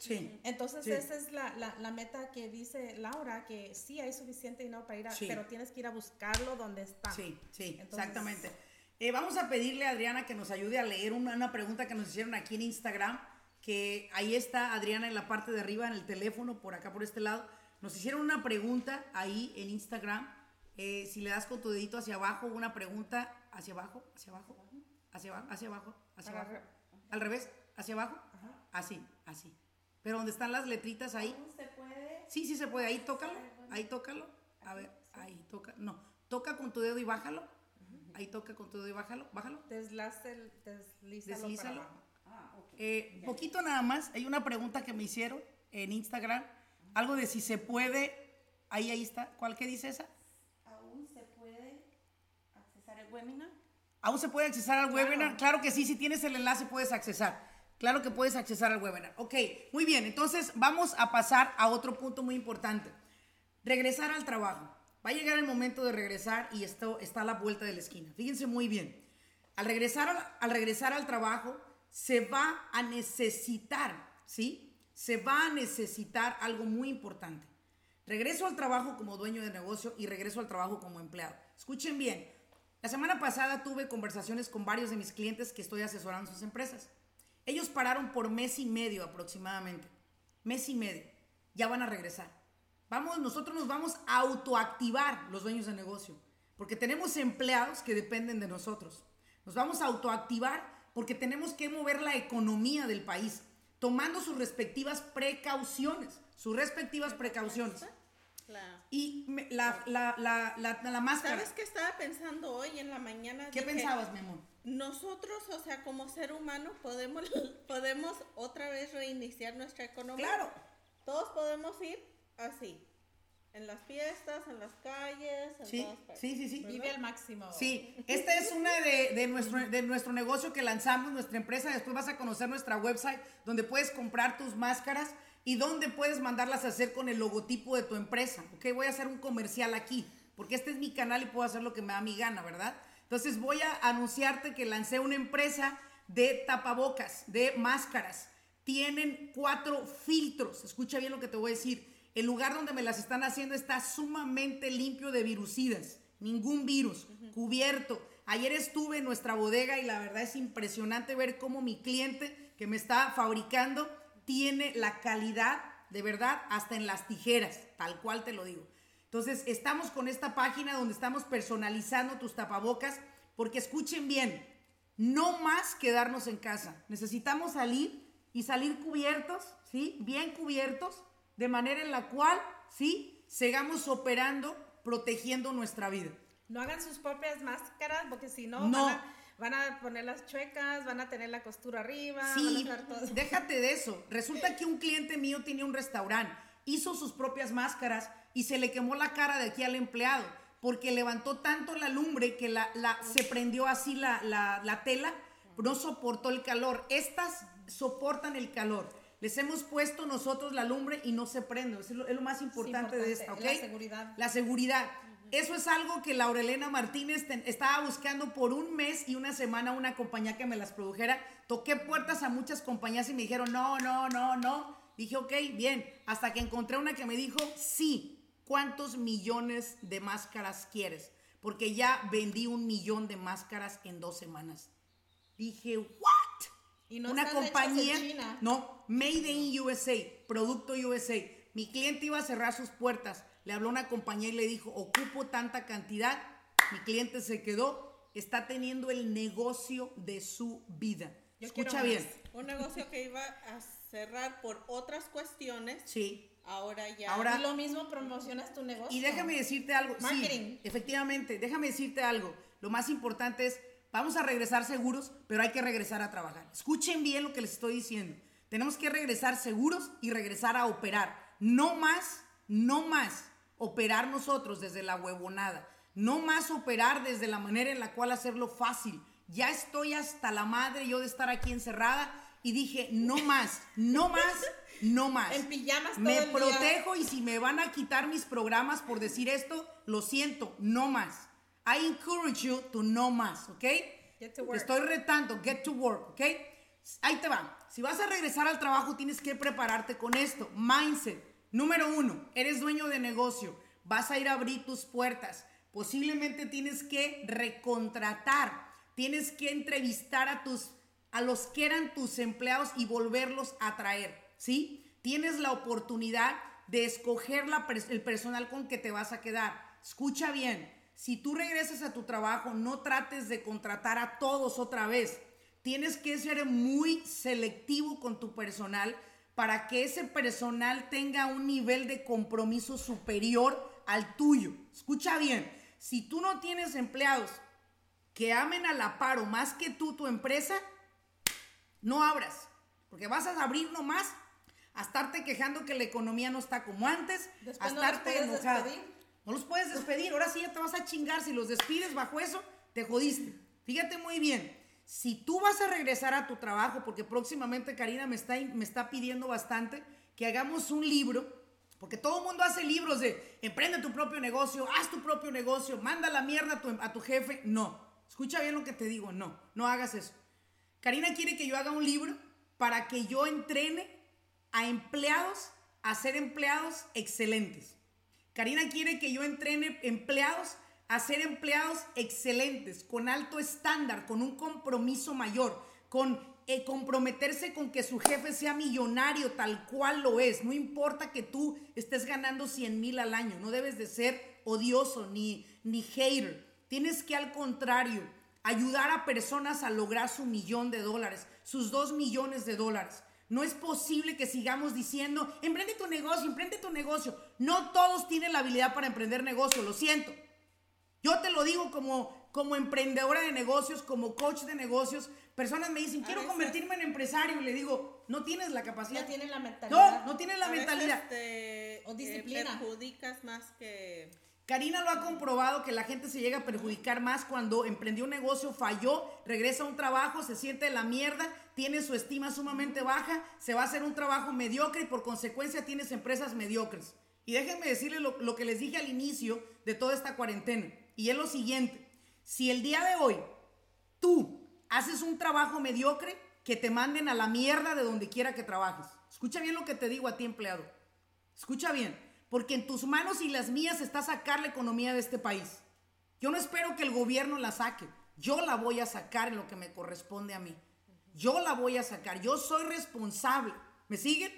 Sí. Entonces Sí. esa es la, la, la meta que dice Laura, que sí hay suficiente dinero para ir a, Sí. pero tienes que ir a buscarlo donde está. Sí, sí, Entonces- exactamente. Eh, vamos a pedirle a Adriana que nos ayude a leer una, una pregunta que nos hicieron aquí en Instagram, que ahí está Adriana en la parte de arriba, en el teléfono, por acá, por este lado. Nos hicieron una pregunta ahí en Instagram. Eh, si le das con tu dedito hacia abajo, una pregunta hacia abajo, hacia abajo, hacia abajo, hacia abajo, hacia abajo. Al revés, hacia abajo, así, así. Pero donde están las letritas ahí, ¿Se puede? Sí, sí se puede. Ahí tócalo. Ahí tócalo. A ver, ahí toca. No, toca con tu dedo y bájalo. Ahí toca con tu dedo y bájalo. Bájalo. Deslácel- deslízalo, Deslízalo. para abajo. Eh, poquito nada más. Hay una pregunta que me hicieron en Instagram. Algo de si se puede. Ahí, ahí está. ¿Cuál que dice esa? ¿Aún se puede accesar el webinar? ¿Aún se puede accesar al webinar? Claro que sí, si tienes el enlace puedes accesar. Claro que puedes accesar al webinar. Ok, muy bien. Entonces vamos a pasar a otro punto muy importante. Regresar al trabajo. Va a llegar el momento de regresar y esto está a la vuelta de la esquina. Fíjense muy bien. Al regresar al, al regresar al trabajo se va a necesitar, ¿sí? Se va a necesitar algo muy importante. Regreso al trabajo como dueño de negocio y regreso al trabajo como empleado. Escuchen bien. La semana pasada tuve conversaciones con varios de mis clientes que estoy asesorando sus empresas. Ellos pararon por mes y medio aproximadamente. Mes y medio. Ya van a regresar. Vamos, nosotros nos vamos a autoactivar los dueños de negocio, porque tenemos empleados que dependen de nosotros. Nos vamos a autoactivar porque tenemos que mover la economía del país, tomando sus respectivas precauciones, sus respectivas precauciones. Claro. Y me- la, la, la, la, la máscara. ¿Sabes qué estaba pensando hoy en la mañana? ¿Qué Dije, pensabas, mi amor? Nosotros, o sea, como ser humano, podemos, podemos otra vez reiniciar nuestra economía. Claro. Todos podemos ir así. En las fiestas, en las calles, en Sí, todas partes. sí, sí, sí. Vive al máximo. Sí, esta es una de, de nuestro, de nuestro negocio que lanzamos, nuestra empresa. Después vas a conocer nuestra website donde puedes comprar tus máscaras y donde puedes mandarlas a hacer con el logotipo de tu empresa. Ok, voy a hacer un comercial aquí, porque este es mi canal y puedo hacer lo que me da mi gana, ¿verdad? Entonces voy a anunciarte que lancé una empresa de tapabocas, de máscaras. Tienen cuatro filtros. Escucha bien lo que te voy a decir. El lugar donde me las están haciendo está sumamente limpio de virucidas. Ningún virus. Cubierto. Ayer estuve en nuestra bodega y la verdad es impresionante ver cómo mi cliente que me está fabricando tiene la calidad, de verdad, hasta en las tijeras. Tal cual te lo digo. Entonces, estamos con esta página donde estamos personalizando tus tapabocas, porque escuchen bien, no más quedarnos en casa. Necesitamos salir y salir cubiertos, ¿sí? Bien cubiertos, de manera en la cual, ¿sí? Sigamos operando, protegiendo nuestra vida. No hagan sus propias máscaras porque si no, No. Van, a, van a poner las chuecas, van a tener la costura arriba, Sí, van a hacer todo. déjate de eso. Resulta que un cliente mío tenía un restaurante, hizo sus propias máscaras y se le quemó la cara de aquí al empleado porque levantó tanto la lumbre que la, la- se prendió así la, la- la tela, no soportó el calor. Estas soportan el calor. Les hemos puesto nosotros la lumbre y no se prende. Es lo, es lo más importante, de esta, ¿ok? importante, la seguridad. La seguridad. Eso es algo que Laurelena Martínez ten- estaba buscando por un mes y una semana una compañía que me las produjera. Toqué puertas a muchas compañías y me dijeron, no, no, no, no. Dije, ok, bien. Hasta que encontré una que me dijo, sí. ¿Cuántos millones de máscaras quieres? Porque ya vendí un millón de máscaras en dos semanas. Dije, ¿what? Y no una en compañía, China. no, Made in USA, producto USA. Mi cliente iba a cerrar sus puertas, le habló una compañía y le dijo, ocupo tanta cantidad, mi cliente se quedó, está teniendo el negocio de su vida. Yo Escucha bien. Un negocio que iba a cerrar por otras cuestiones, Sí. Ahora ya. Ahora- Y lo mismo promocionas tu negocio. Y déjame decirte algo. sí, Marketing. efectivamente, déjame decirte algo. Lo más importante es, vamos a regresar seguros, pero hay que regresar a trabajar. Escuchen bien lo que les estoy diciendo. Tenemos que regresar seguros y regresar a operar. no más, no más operar nosotros desde la huevonada, no más operar desde la manera en la cual hacerlo fácil. Ya estoy hasta la madre yo de estar aquí encerrada y dije, no más, no más, no más. En pijamas todo Me el día. protejo y si me van a quitar mis programas por decir esto, lo siento, no más. I encourage you to no más, ¿ok? Get to Te work. estoy retando, get to work, ¿ok? Ahí te va. Si vas a regresar al trabajo, tienes que prepararte con esto. Mindset. Número uno, eres dueño de negocio. Vas a ir a abrir tus puertas. Posiblemente tienes que recontratar. Tienes que entrevistar a tus a los que eran tus empleados y volverlos a traer, ¿sí? Tienes la oportunidad de escoger el personal con que te vas a quedar. Escucha bien, si tú regresas a tu trabajo, no trates de contratar a todos otra vez. Tienes que ser muy selectivo con tu personal para que ese personal tenga un nivel de compromiso superior al tuyo. Escucha bien, si tú no tienes empleados que amen a la par o más que tú tu empresa, no abras, porque vas a abrir nomás a estarte quejando que la economía no está como antes, Después a no estarte puedes enojado. despedir. No los puedes despedir, ahora sí ya te vas a chingar, si los despides bajo eso, te jodiste. Fíjate muy bien, si tú vas a regresar a tu trabajo, porque próximamente Karina me está, me está pidiendo bastante que hagamos un libro, porque todo el mundo hace libros de emprende tu propio negocio, haz tu propio negocio, manda la mierda a tu, a tu jefe. No, escucha bien lo que te digo, no, no hagas eso. Karina quiere que yo haga un libro para que yo entrene a empleados a ser empleados excelentes. Karina quiere que yo entrene empleados a ser empleados excelentes, con alto estándar, con un compromiso mayor, con eh, comprometerse con que su jefe sea millonario tal cual lo es. No importa que tú estés ganando 100 mil al año, no debes de ser odioso ni, ni hater. Tienes que al contrario ayudar a personas a lograr su millón de dólares, sus dos millones de dólares. No es posible que sigamos diciendo, emprende tu negocio, emprende tu negocio. No todos tienen la habilidad para emprender negocio, lo siento. Yo te lo digo como, como emprendedora de negocios, como coach de negocios. Personas me dicen, quiero convertirme en empresario. Y le digo, no tienes la capacidad. No tienen la mentalidad. No, no tienes la A veces mentalidad. te, O eh, disciplina. perjudicas más que... Karina lo ha comprobado que la gente se llega a perjudicar más cuando emprendió un negocio, falló, regresa a un trabajo, se siente de la mierda, tiene su estima sumamente baja, se va a hacer un trabajo mediocre y por consecuencia tienes empresas mediocres. Y déjenme decirles lo, lo que les dije al inicio de toda esta cuarentena. Y es lo siguiente, si el día de hoy tú haces un trabajo mediocre, que te manden a la mierda de donde quiera que trabajes. Escucha bien lo que te digo a ti, empleado. Escucha bien, porque en tus manos y las mías está sacar la economía de este país. Yo no espero que el gobierno la saque. Yo la voy a sacar en lo que me corresponde a mí. Yo la voy a sacar. Yo soy responsable. ¿Me siguen?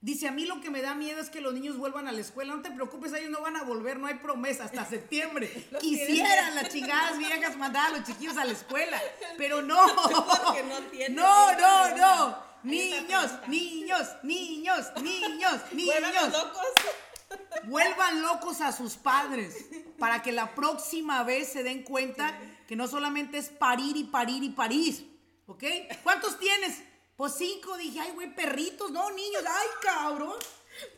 Dice, a mí lo que me da miedo es que los niños vuelvan a la escuela. No te preocupes, ellos no van a volver, no hay promesa hasta septiembre. Quisieran las chingadas viejas mandar a los chiquillos a la escuela, pero no. No No, no, Niños, niños, niños, niños, Vuelvan niños. locos. Vuelvan locos a sus padres para que la próxima vez se den cuenta que no solamente es parir y parir y parir. ¿Ok? ¿Cuántos tienes? Pues cinco. Dije, ay, güey, perritos. No, niños. Ay, cabrón.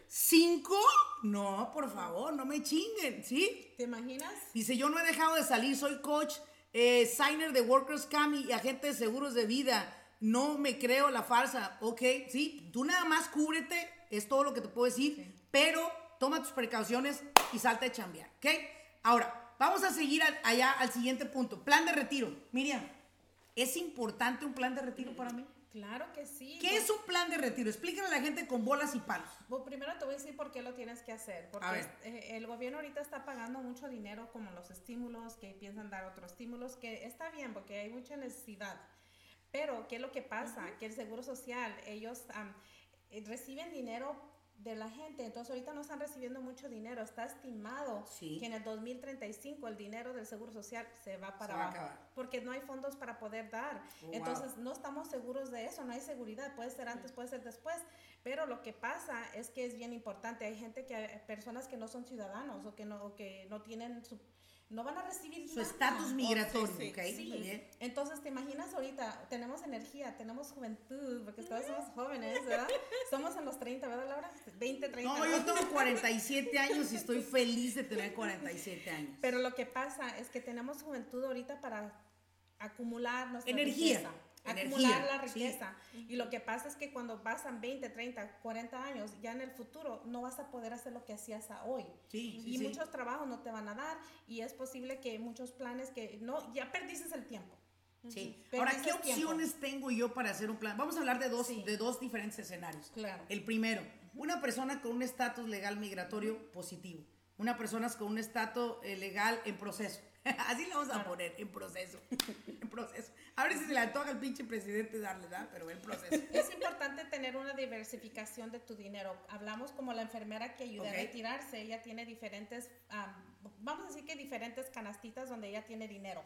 ¿Cinco? No, por favor, no me chinguen, ¿sí? ¿Te imaginas? Dice, yo no he dejado de salir, soy coach, eh, signer de Workers Camp y agente de seguros de vida. No me creo la falsa. Ok, sí, tú nada más cúbrete, es todo lo que te puedo decir, pero toma tus precauciones y salta a chambear, ¿ok? Ahora, vamos a seguir al- allá al siguiente punto. Plan de retiro. Miriam, ¿es importante un plan de retiro para mí? Claro que sí. ¿Qué es un plan de retiro? Explícale a la gente con bolas y palos. Bueno, primero te voy a decir por qué lo tienes que hacer. Porque eh, el gobierno ahorita está pagando mucho dinero como los estímulos, que piensan dar otros estímulos, que está bien porque hay mucha necesidad. Pero, ¿qué es lo que pasa? Que el Seguro Social, ellos eh, reciben dinero de la gente, entonces ahorita no están recibiendo mucho dinero. Está estimado Sí. que en el 2035 el dinero del Seguro Social se va para Se va a abajo. Porque no hay fondos para poder dar. Oh, wow. entonces, no estamos seguros de eso, no hay seguridad. Puede ser antes, puede ser después. Pero lo que pasa es que es bien importante. Hay gente que, personas que no son ciudadanos o que no, o que no tienen su, no van a recibir Su estatus migratorio, sí, ¿ok? Sí. Muy bien. Entonces, ¿te imaginas ahorita? Tenemos energía, tenemos juventud, porque todos somos jóvenes, ¿verdad? Somos en los 30, ¿verdad, Laura? 20, 30. No, yo tengo 47 años y estoy feliz de tener 47 años. Pero lo que pasa es que tenemos juventud ahorita para acumular nuestra Energía. riqueza. Acumular la sí. riqueza. Y lo que pasa es que cuando pasan 20, 30, 40 años, ya en el futuro no vas a poder hacer lo que hacías a hoy. Sí, sí, y sí. muchos trabajos no te van a dar y es posible que muchos planes que no, ya perdiste el tiempo. Sí. Pero Ahora, ¿qué es tiempo. opciones tengo yo para hacer un plan? Vamos a hablar de dos, Sí. de dos diferentes escenarios. Claro. El primero, una persona con un estatus legal migratorio positivo. Una persona con un estatus eh, legal en proceso. Así le vamos a Claro. poner, en proceso. en proceso. A ver si se le antoja al pinche presidente darle, ¿verdad? Pero en proceso. Es importante tener una diversificación de tu dinero. Hablamos como la enfermera que ayuda a retirarse. Ella tiene diferentes, am, vamos a decir que diferentes canastitas donde ella tiene dinero.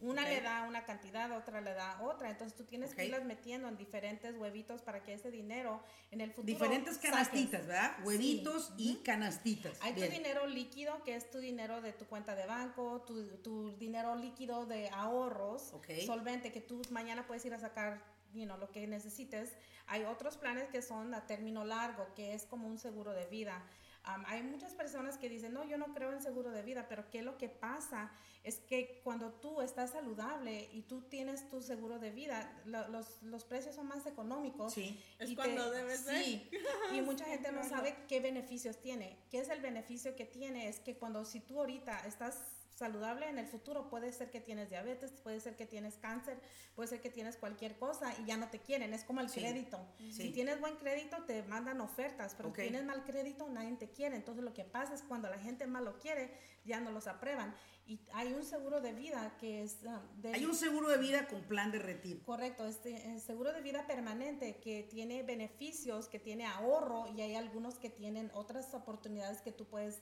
Una le da una cantidad, otra le da otra. Entonces tú tienes que irlas metiendo en diferentes huevitos para que ese dinero en el futuro. Diferentes saques. canastitas, ¿verdad? Sí. Huevitos y canastitas. Hay Bien. tu dinero líquido, que es tu dinero de tu cuenta de banco, tu, tu dinero líquido de ahorros, solvente, que tú mañana puedes ir a sacar you know, lo que necesites. Hay otros planes que son a término largo, que es como un seguro de vida. Um, hay muchas personas que dicen, no, yo no creo en seguro de vida, pero ¿qué es lo que pasa? Es que cuando tú estás saludable y tú tienes tu seguro de vida, lo- los, los precios son más económicos. Sí. Es Y cuando debes de. Sí, y mucha gente no sabe qué beneficios tiene. ¿Qué es el beneficio que tiene? Es que cuando si tú ahorita estás saludable en el futuro, puede ser que tienes diabetes, puede ser que tienes cáncer, puede ser que tienes cualquier cosa y ya no te quieren. Es como el Sí. crédito. Sí. Si tienes buen crédito, te mandan ofertas, pero Ok. si tienes mal crédito, nadie te quiere. Entonces lo que pasa es cuando la gente más lo quiere, ya no los aprueban. Y hay un seguro de vida que es um, de... Hay un seguro de vida con plan de retiro. Correcto, este el seguro de vida permanente que tiene beneficios, que tiene ahorro y hay algunos que tienen otras oportunidades que tú puedes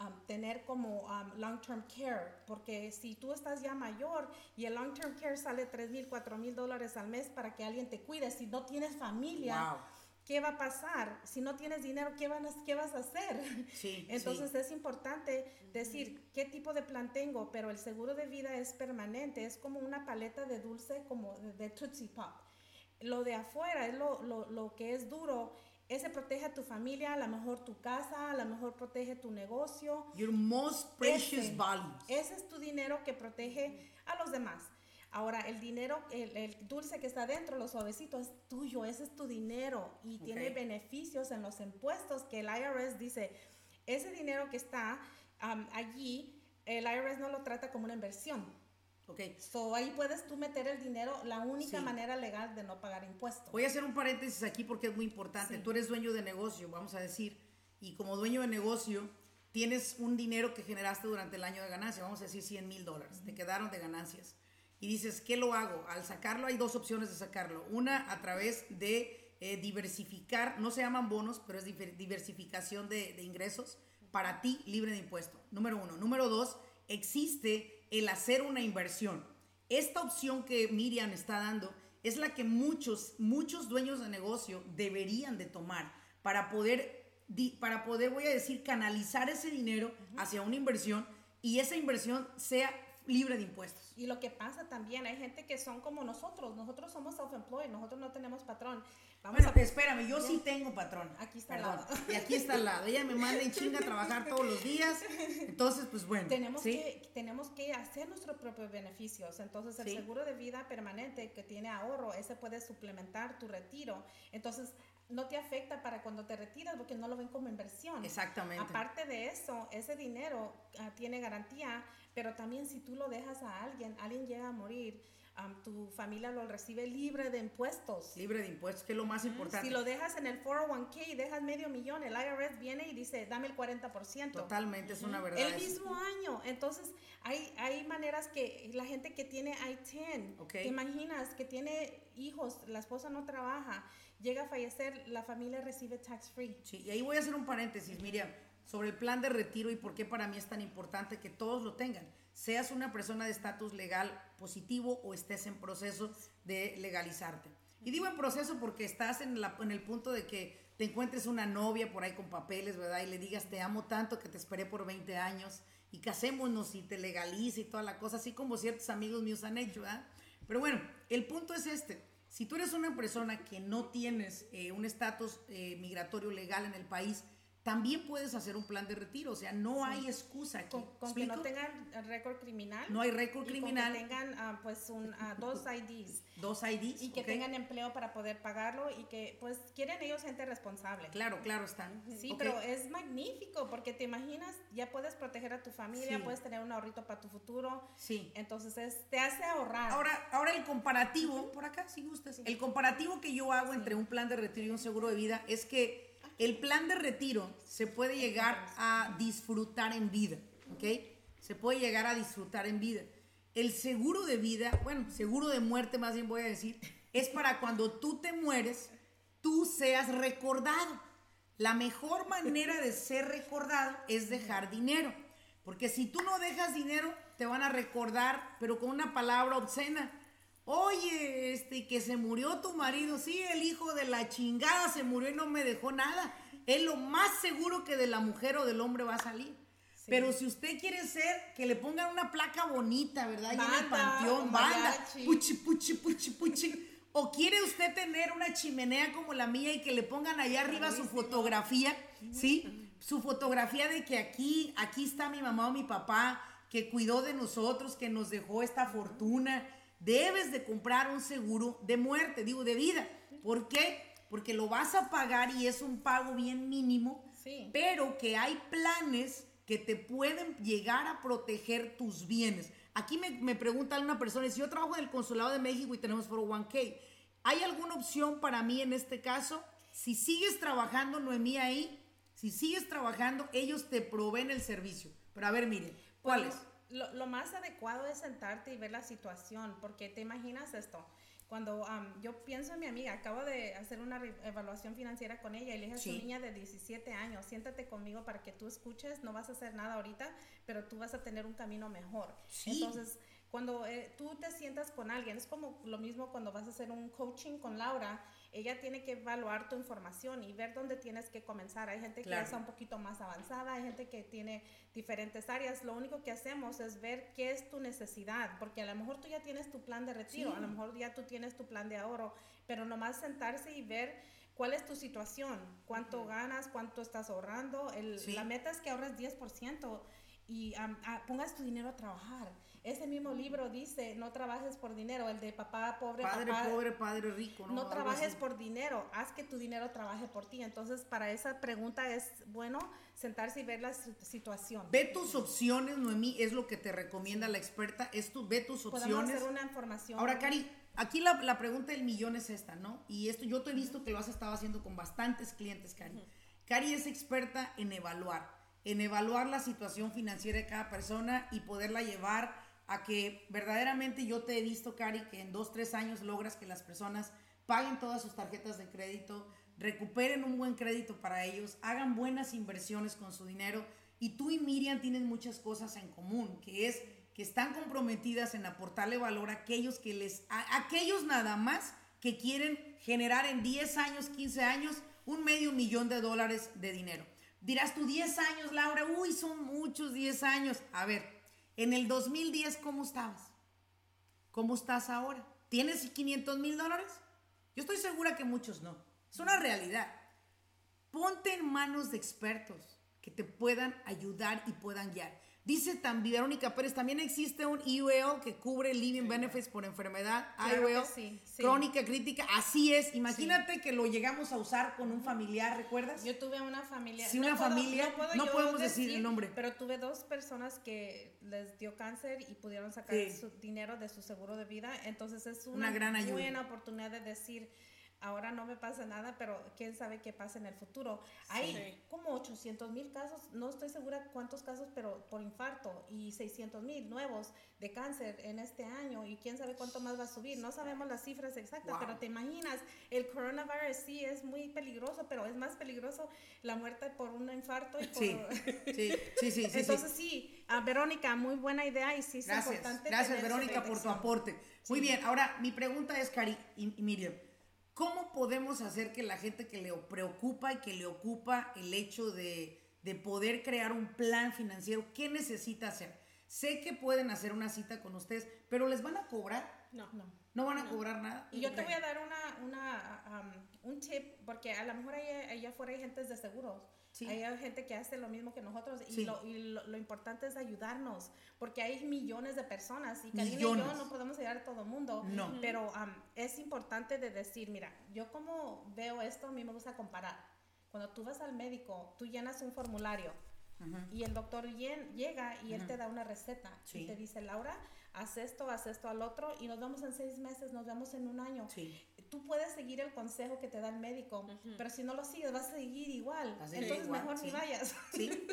um, tener como um, long-term care, porque si tú estás ya mayor y el long-term care sale 3 mil, 4 mil dólares al mes para que alguien te cuide, si no tienes familia, Wow. ¿qué va a pasar? Si no tienes dinero, ¿qué, van a- qué vas a hacer? Sí. Entonces sí. es importante decir qué tipo de plan tengo, pero el seguro de vida es permanente, es como una paleta de dulce como de, de Tootsie Pop. Lo de afuera es lo, lo, lo que es duro, ese protege a tu familia, a lo mejor tu casa, a lo mejor protege tu negocio. Your most precious Ese. values. Ese es tu dinero que protege a los demás. Ahora, el dinero, el, el dulce que está dentro, lo suavecito, es tuyo, ese es tu dinero y tiene Ok. beneficios en los impuestos que el IRS dice, ese dinero que está am, allí, el IRS no lo trata como una inversión. Ok. So, ahí puedes tú meter el dinero, la única Sí. manera legal de no pagar impuestos. Voy a hacer un paréntesis aquí porque es muy importante. Sí. Tú eres dueño de negocio, vamos a decir, y como dueño de negocio tienes un dinero que generaste durante el año de ganancia, vamos a decir 100 mil dólares, te quedaron de ganancias. Y dices, ¿qué lo hago? Al sacarlo hay dos opciones de sacarlo. Una a través de eh, diversificar, no se llaman bonos, pero es diver- diversificación de, de ingresos para ti libre de impuesto. Número uno. Número dos, existe el hacer una inversión. Esta opción que Miriam está dando es la que muchos, muchos dueños de negocio deberían de tomar para poder, para poder, voy a decir, canalizar ese dinero hacia una inversión y esa inversión sea libre de impuestos. Y lo que pasa también, hay gente que son como nosotros, nosotros somos self-employed, nosotros no tenemos patrón. Vamos Bueno, a espérame, yo sí tengo patrón. Aquí está al Perdón. lado. Y aquí está al lado. Ella me manda en chinga a trabajar todos los días. Entonces, pues bueno. tenemos, ¿sí? que, tenemos que hacer nuestros propios beneficios. Entonces, el Sí. seguro de vida permanente que tiene ahorro, ese puede suplementar tu retiro. Entonces, no te afecta para cuando te retiras porque no lo ven como inversión. Exactamente. Aparte de eso, ese dinero ah, tiene garantía, pero también si tú lo dejas a alguien, alguien llega a morir, am, tu familia lo recibe libre de impuestos. Libre de impuestos, que es lo más importante. Si lo dejas en el 401k y dejas medio millón, el IRS viene y dice, dame el 40%. Totalmente, es una verdad. El mismo año. Entonces, hay, hay maneras que la gente que tiene I-10, Ok. te imaginas que tiene hijos, la esposa no trabaja, llega a fallecer, la familia recibe tax free. Sí, y ahí voy a hacer un paréntesis, Miriam, sobre el plan de retiro y por qué para mí es tan importante que todos lo tengan. Seas una persona de estatus legal positivo o estés en proceso de legalizarte. Y digo en proceso porque estás en, el punto de que te encuentres una novia por ahí con papeles, ¿verdad? Y le digas, te amo tanto que te esperé por 20 años y casémonos y te legalice y toda la cosa, así como ciertos amigos míos han hecho, ¿verdad? Pero bueno, el punto es este. Si tú eres una persona que no tienes eh, un estatus eh, migratorio legal en el país, también puedes hacer un plan de retiro. O sea, no hay excusa aquí. Con, con que no tengan récord criminal. No hay récord criminal. que tengan ah, pues un, ah, dos IDs. Dos IDs. Y que tengan empleo para poder pagarlo y que pues quieren ellos gente responsable. Claro, claro, están. Sí, pero es magnífico porque te imaginas, ya puedes proteger a tu familia, puedes tener un ahorrito para tu futuro. Sí. Entonces es, te hace ahorrar. Ahora, ahora el comparativo, por acá, si gustas, el comparativo que yo hago entre un plan de retiro y un seguro de vida es que el plan de retiro se puede llegar a disfrutar en vida, ¿ok? Se puede llegar a disfrutar en vida. El seguro de vida, bueno, seguro de muerte más bien voy a decir, es para cuando tú te mueres, tú seas recordado. La mejor manera de ser recordado es dejar dinero. Porque si tú no dejas dinero, te van a recordar, pero con una palabra obscena. Oye, este, que se murió tu marido. Sí, el hijo de la chingada se murió y no me dejó nada. Es lo más seguro que de la mujer o del hombre va a salir. Pero si usted quiere ser, que le pongan una placa bonita, ¿verdad? Banda, en el panteón, banda, puchi, puchi, puchi, puchi. O quiere usted tener una chimenea como la mía y que le pongan allá arriba su fotografía, ¿sí? Su fotografía de que aquí, aquí está mi mamá o mi papá, que cuidó de nosotros, que nos dejó esta fortuna debes de comprar un seguro de muerte, digo, de vida. ¿Por qué? Porque lo vas a pagar y es un pago bien mínimo, pero que hay planes que te pueden llegar a proteger tus bienes. Aquí me, me pregunta una persona, si yo trabajo en el Consulado de México y tenemos 401k, ¿hay alguna opción para mí en este caso? Si sigues trabajando, Noemí, ahí, si sigues trabajando, ellos te proveen el servicio. Pero a ver, miren, ¿cuál es? Lo, más adecuado es sentarte y ver la situación, porque te imaginas esto. Cuando yo pienso en mi amiga, acabo de hacer una evaluación financiera con ella y le dije a su niña de 17 años, siéntate conmigo para que tú escuches, no vas a hacer nada ahorita, pero tú vas a tener un camino mejor. Entonces, cuando eh, tú te sientas con alguien, es como lo mismo cuando vas a hacer un coaching con Laura, ella tiene que evaluar tu información y ver dónde tienes que comenzar. Hay gente que está un poquito más avanzada, hay gente que tiene diferentes áreas. Lo único que hacemos es ver qué es tu necesidad, porque a lo mejor tú ya tienes tu plan de retiro, a lo mejor ya tú tienes tu plan de ahorro, pero nomás sentarse y ver cuál es tu situación, cuánto ganas, cuánto estás ahorrando. La meta es que ahorres 10% y pongas tu dinero a trabajar. Ese mismo libro dice, no trabajes por dinero, el de papá pobre, padre pobre, padre rico. No, no trabajes por dinero, haz que tu dinero trabaje por ti. Entonces, para esa pregunta es bueno sentarse y ver la situación. Ve tus opciones, Noemí, es lo que te recomienda la experta, es tu, ve tus opciones. Hacer una información. Ahora, Cari, aquí la, la, pregunta del millón es esta, ¿no? Y esto yo te he visto que lo has estado haciendo con bastantes clientes, Cari. Cari es experta en evaluar, en evaluar la situación financiera de cada persona y poderla llevar a que verdaderamente yo te he visto, Cari, que en dos, tres años logras que las personas paguen todas sus tarjetas de crédito, recuperen un buen crédito para ellos, hagan buenas inversiones con su dinero. Y tú y Miriam tienen muchas cosas en común, que es que están comprometidas en aportarle valor a aquellos que les, a aquellos nada más que quieren generar en 10 años, 15 años, un medio millón de dólares de dinero. Dirás tú, 10 años, Laura, uy, son muchos 10 años. A ver, en el 2010, ¿cómo estabas? ¿Cómo estás ahora? ¿Tienes 500 mil dólares? Yo estoy segura que muchos no. Es una realidad. Ponte en manos de expertos que te puedan ayudar y puedan guiar. Dice también Verónica Pérez, también existe un IUL que cubre living benefits por enfermedad, claro crónica crítica, así es. Imagínate que lo llegamos a usar con un familiar, ¿recuerdas? Yo tuve una familia. Sí, una familia, no, podemos decir, el nombre. Pero tuve dos personas que les dio cáncer y pudieron sacar su dinero de su seguro de vida, entonces es una, gran buena oportunidad de decir ahora no me pasa nada, pero quién sabe qué pasa en el futuro. Hay como 800 mil casos, no estoy segura cuántos casos, pero por infarto y 600 mil nuevos de cáncer en este año y quién sabe cuánto más va a subir. No sabemos las cifras exactas, pero te imaginas, el coronavirus sí es muy peligroso, pero es más peligroso la muerte por un infarto y por... Sí, sí, sí, sí, Entonces sí, a Verónica, muy buena idea y sí es gracias, importante. Gracias Verónica por tu aporte. Muy bien, ahora mi pregunta es, Cari y Miriam, ¿Cómo podemos hacer que la gente que le preocupa y que le ocupa el hecho de, de poder crear un plan financiero, ¿qué necesita hacer? Sé que pueden hacer una cita con ustedes, pero ¿les van a cobrar? No. No. ¿No van a cobrar nada? Y yo te voy a dar una, una, um, un tip, porque a lo mejor allá, allá afuera hay gente de seguros. Sí. Hay gente que hace lo mismo que nosotros y, Sí. lo, y lo, lo importante es ayudarnos, porque hay millones de personas y Karina y yo no podemos ayudar a todo el mundo, No. pero um, es importante de decir, mira, yo como veo esto, a mí me gusta comparar. Cuando tú vas al médico, tú llenas un formulario y el doctor llen- llega y él te da una receta Sí. y te dice, Laura, haz esto, haz esto al otro y nos vemos en seis meses, nos vemos en un año. Sí. Tú puedes seguir el consejo que te da el médico, pero si no lo sigues vas a seguir igual. Vas a seguir Entonces igual, mejor sí. ni vayas. Sí.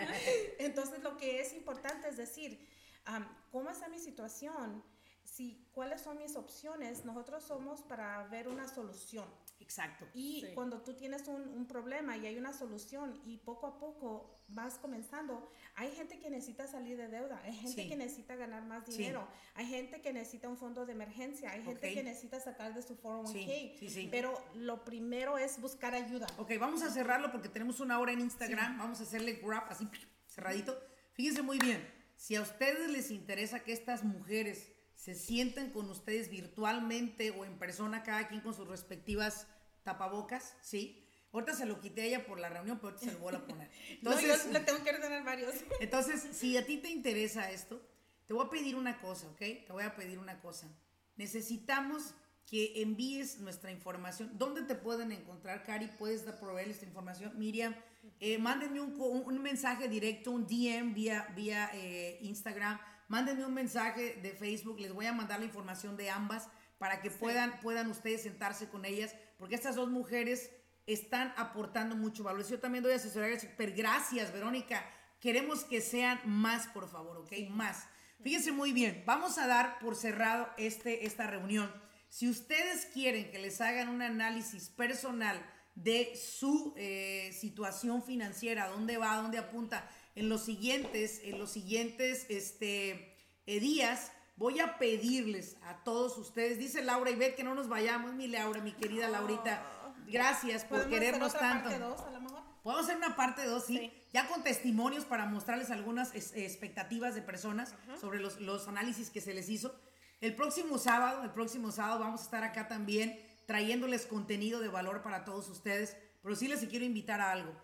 Entonces lo que es importante es decir, am, ¿cómo está mi situación? Si, ¿Cuáles son mis opciones? Nosotros somos para ver una solución. Exacto. Y Sí. cuando tú tienes un, un problema y hay una solución y poco a poco vas comenzando, hay gente que necesita salir de deuda, hay gente Sí. que necesita ganar más Sí. dinero, hay gente que necesita un fondo de emergencia, hay gente que necesita sacar de su 401k. Sí, sí, sí. Pero lo primero es buscar ayuda. Ok, vamos a cerrarlo porque tenemos una hora en Instagram. Vamos a hacerle grab así cerradito. Fíjense muy bien, si a ustedes les interesa que estas mujeres se sienten con ustedes virtualmente o en persona, cada quien con sus respectivas tapabocas, ¿sí? Ahorita se lo quité a ella por la reunión, pero ahorita se lo voy a poner. Entonces, no, yo le tengo que ordenar varios. entonces, si a ti te interesa esto, te voy a pedir una cosa, ¿ok? Te voy a pedir una cosa. Necesitamos que envíes nuestra información. ¿Dónde te pueden encontrar, Cari? ¿Puedes proveerles esta información? Miriam, eh, mándenme un mensaje directo, un DM vía, vía eh, Instagram. Mándenme un mensaje de Facebook. Les voy a mandar la información de ambas para que puedan, puedan ustedes sentarse con ellas, porque estas dos mujeres están aportando mucho valor. Yo también doy asesoría, pero gracias, Verónica. Queremos que sean más, por favor, ¿ok? Más. Fíjense muy bien, vamos a dar por cerrado este, esta reunión. Si ustedes quieren que les hagan un análisis personal de su eh, situación financiera, dónde va, dónde apunta, en los siguientes, en los siguientes este, eh, días, voy a pedirles a todos ustedes, dice Laura y ve que no nos vayamos, mi Laura, mi querida Laurita, gracias por ¿Podemos hacer querernos otra tanto. parte dos, a lo mejor? Podemos hacer una parte 2, sí, Sí. ya con testimonios para mostrarles algunas es- expectativas de personas sobre los, los análisis que se les hizo. El próximo sábado, el próximo sábado vamos a estar acá también trayéndoles contenido de valor para todos ustedes, pero sí les quiero invitar a algo.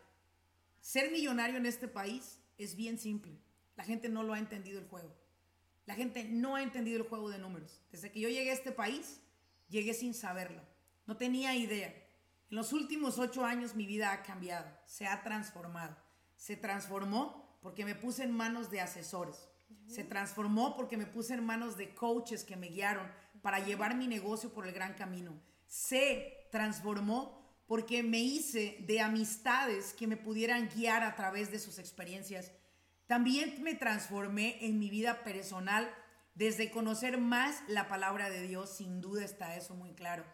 Ser millonario en este país es bien simple. La gente no lo ha entendido el juego. La gente no ha entendido el juego de números. Desde que yo llegué a este país, llegué sin saberlo. No tenía idea. En los últimos ocho años mi vida ha cambiado, se ha transformado. Se transformó porque me puse en manos de asesores. Se transformó porque me puse en manos de coaches que me guiaron para llevar mi negocio por el gran camino. Se transformó porque me hice de amistades que me pudieran guiar a través de sus experiencias. También me transformé en mi vida personal desde conocer más la palabra de Dios, sin duda está eso muy claro.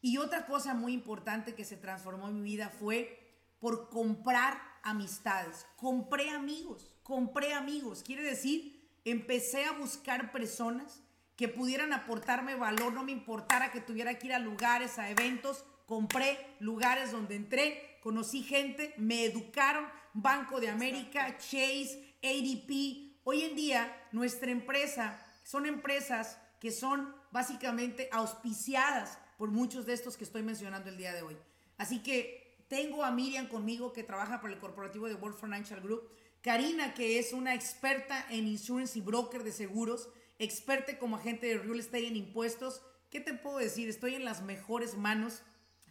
Y otra cosa muy importante que se transformó en mi vida fue por comprar amistades. Compré amigos, compré amigos. Quiere decir, empecé a buscar personas que pudieran aportarme valor, no me importara que tuviera que ir a lugares, a eventos. Compré lugares donde entré, conocí gente, me educaron, Banco de América, Chase, ADP. Hoy en día nuestra empresa son empresas que son básicamente auspiciadas por muchos de estos que estoy mencionando el día de hoy. Así que tengo a Miriam conmigo que trabaja para el corporativo de World Financial Group, Karina que es una experta en insurance y broker de seguros, experta como agente de real estate en impuestos. ¿Qué te puedo decir? Estoy en las mejores manos,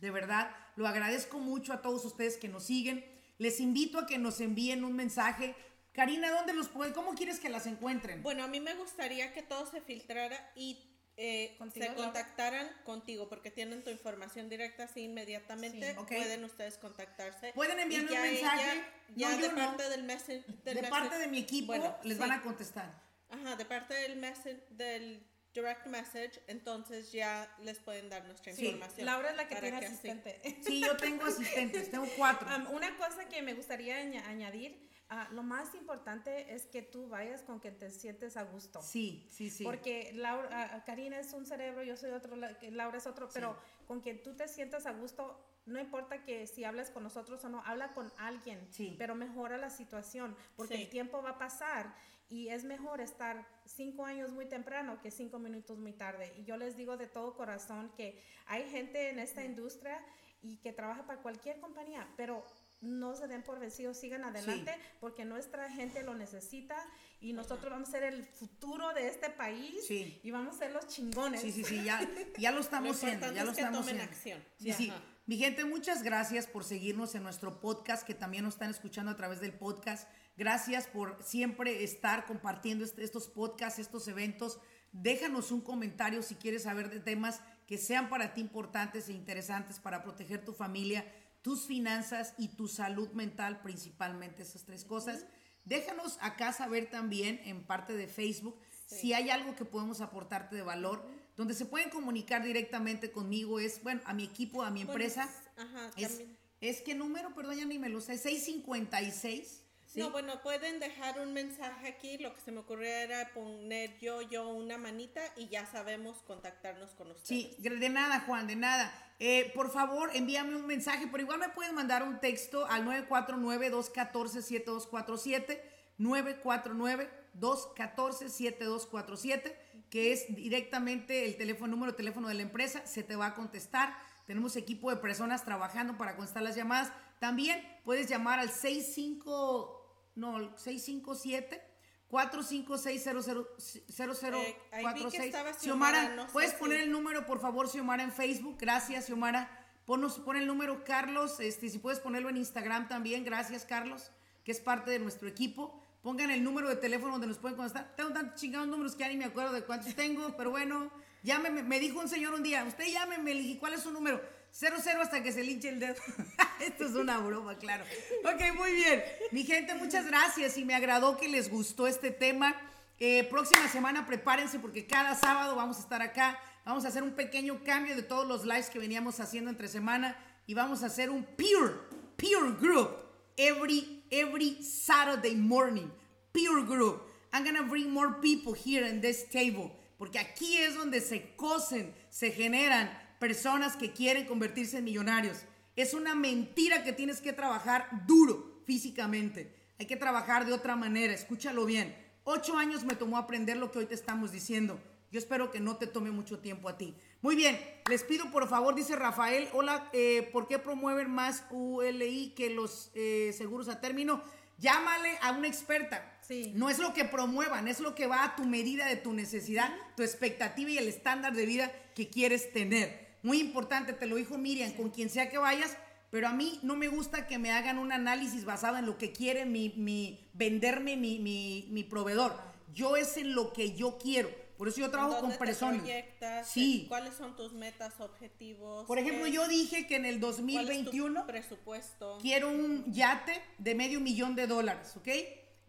de verdad. Lo agradezco mucho a todos ustedes que nos siguen. Les invito a que nos envíen un mensaje. Karina, ¿dónde los pueden? ¿Cómo quieres que las encuentren? Bueno, a mí me gustaría que todo se filtrara y eh, ¿Contigo, se Laura? contactaran contigo porque tienen tu información directa así inmediatamente. Sí. Pueden ustedes contactarse. Pueden enviarme ya un mensaje. ella, ya No, de yo no. parte del message. del de parte message- de mi equipo Bueno, les sí. van a contestar. Ajá, de parte del message del direct message, entonces ya les pueden dar nuestra Sí, información. Laura es la que tiene asistente. Sí, yo tengo asistentes, tengo cuatro. Um, una cosa que me gustaría aña- añadir, ah, lo más importante es que tú vayas con que te sientes a gusto. Sí, sí, sí. Porque Laura, ah, Karina es un cerebro, yo soy otro, Laura es otro, pero con que tú te sientas a gusto, no importa que si hablas con nosotros o no, habla con alguien, Sí. pero mejora la situación, porque Sí. el tiempo va a pasar y es mejor estar cinco años muy temprano que cinco minutos muy tarde. Y yo les digo de todo corazón que hay gente en esta industria y que trabaja para cualquier compañía, pero no se den por vencidos, sigan adelante porque nuestra gente lo necesita y nosotros vamos a ser el futuro de este país Sí. y vamos a ser los chingones. Sí, sí, sí, ya, ya lo estamos haciendo, ya lo es que estamos tomen acción. Sí, sí. Mi gente, muchas gracias por seguirnos en nuestro podcast, que también nos están escuchando a través del podcast. Gracias por siempre estar compartiendo este- estos podcasts, estos eventos. Déjanos un comentario si quieres saber de temas que sean para ti importantes e interesantes para proteger tu familia, tus finanzas y tu salud mental, principalmente esas tres cosas. Déjanos acá saber también en parte de Facebook si hay algo que podemos aportarte de valor. Donde se pueden comunicar directamente conmigo es, bueno, a mi equipo, a mi Bueno, empresa. Ajá, Es, es qué número, perdón, ya ni me lo sé, 656. ¿Sí? No, bueno, pueden dejar un mensaje aquí. Lo que se me ocurrió era poner yo, yo una manita y ya sabemos contactarnos con ustedes. Sí, de nada, Juan, de nada. Eh, por favor, envíame un mensaje, pero igual me pueden mandar un texto al 949-214-7247, 949-214-7247, que es directamente el teléfono, número de teléfono de la empresa, se te va a contestar. Tenemos equipo de personas trabajando para contestar las llamadas. También puedes llamar al 65, no, 657 456 Eh, Xiomara, Xiomara, no sé ¿puedes si- poner el número, por favor, Xiomara, en Facebook? Gracias, Xiomara. Ponos, pon el número, Carlos. Este, si puedes ponerlo en Instagram también. Gracias, Carlos, que es parte de nuestro equipo. Pongan el número de teléfono donde nos pueden contestar. Tengo tantos chingados números que ya ni me acuerdo de cuántos tengo, pero bueno, llámeme. Me dijo un señor un día, usted llámeme, le dije, ¿cuál es su número? 00 hasta que se linche el dedo. Esto es una broma, claro. Ok, muy bien. Mi gente, muchas gracias y me agradó que les gustó este tema. Eh, próxima semana prepárense porque cada sábado vamos a estar acá. Vamos a hacer un pequeño cambio de todos los lives que veníamos haciendo entre semana y vamos a hacer un pure, pure group every, every Saturday morning. Pure group. I'm gonna bring more people here in this table porque aquí es donde se cosen, se generan personas que quieren convertirse en millonarios. Es una mentira que tienes que trabajar duro físicamente. Hay que trabajar de otra manera. Escúchalo bien. Ocho años me tomó aprender lo que hoy te estamos diciendo. Yo espero que no te tome mucho tiempo a ti. Muy bien, les pido por favor, dice Rafael, hola, eh, ¿por qué promueven más ULI que los eh, seguros a término? Llámale a una experta. Sí. No es lo que promuevan, es lo que va a tu medida de tu necesidad, tu expectativa y el estándar de vida que quieres tener. Muy importante, te lo dijo Miriam, con quien sea que vayas, pero a mí no me gusta que me hagan un análisis basado en lo que quiere mi, mi venderme mi, mi, mi proveedor. Yo es en lo que yo quiero. Por eso yo trabajo con ¿Dónde te personas. proyectas? Sí. ¿Cuáles son tus metas, objetivos? Por ejemplo, ¿Qué- yo dije que en el cuál es tu 2021 presupuesto. quiero un yate de medio millón de dólares, ¿ok?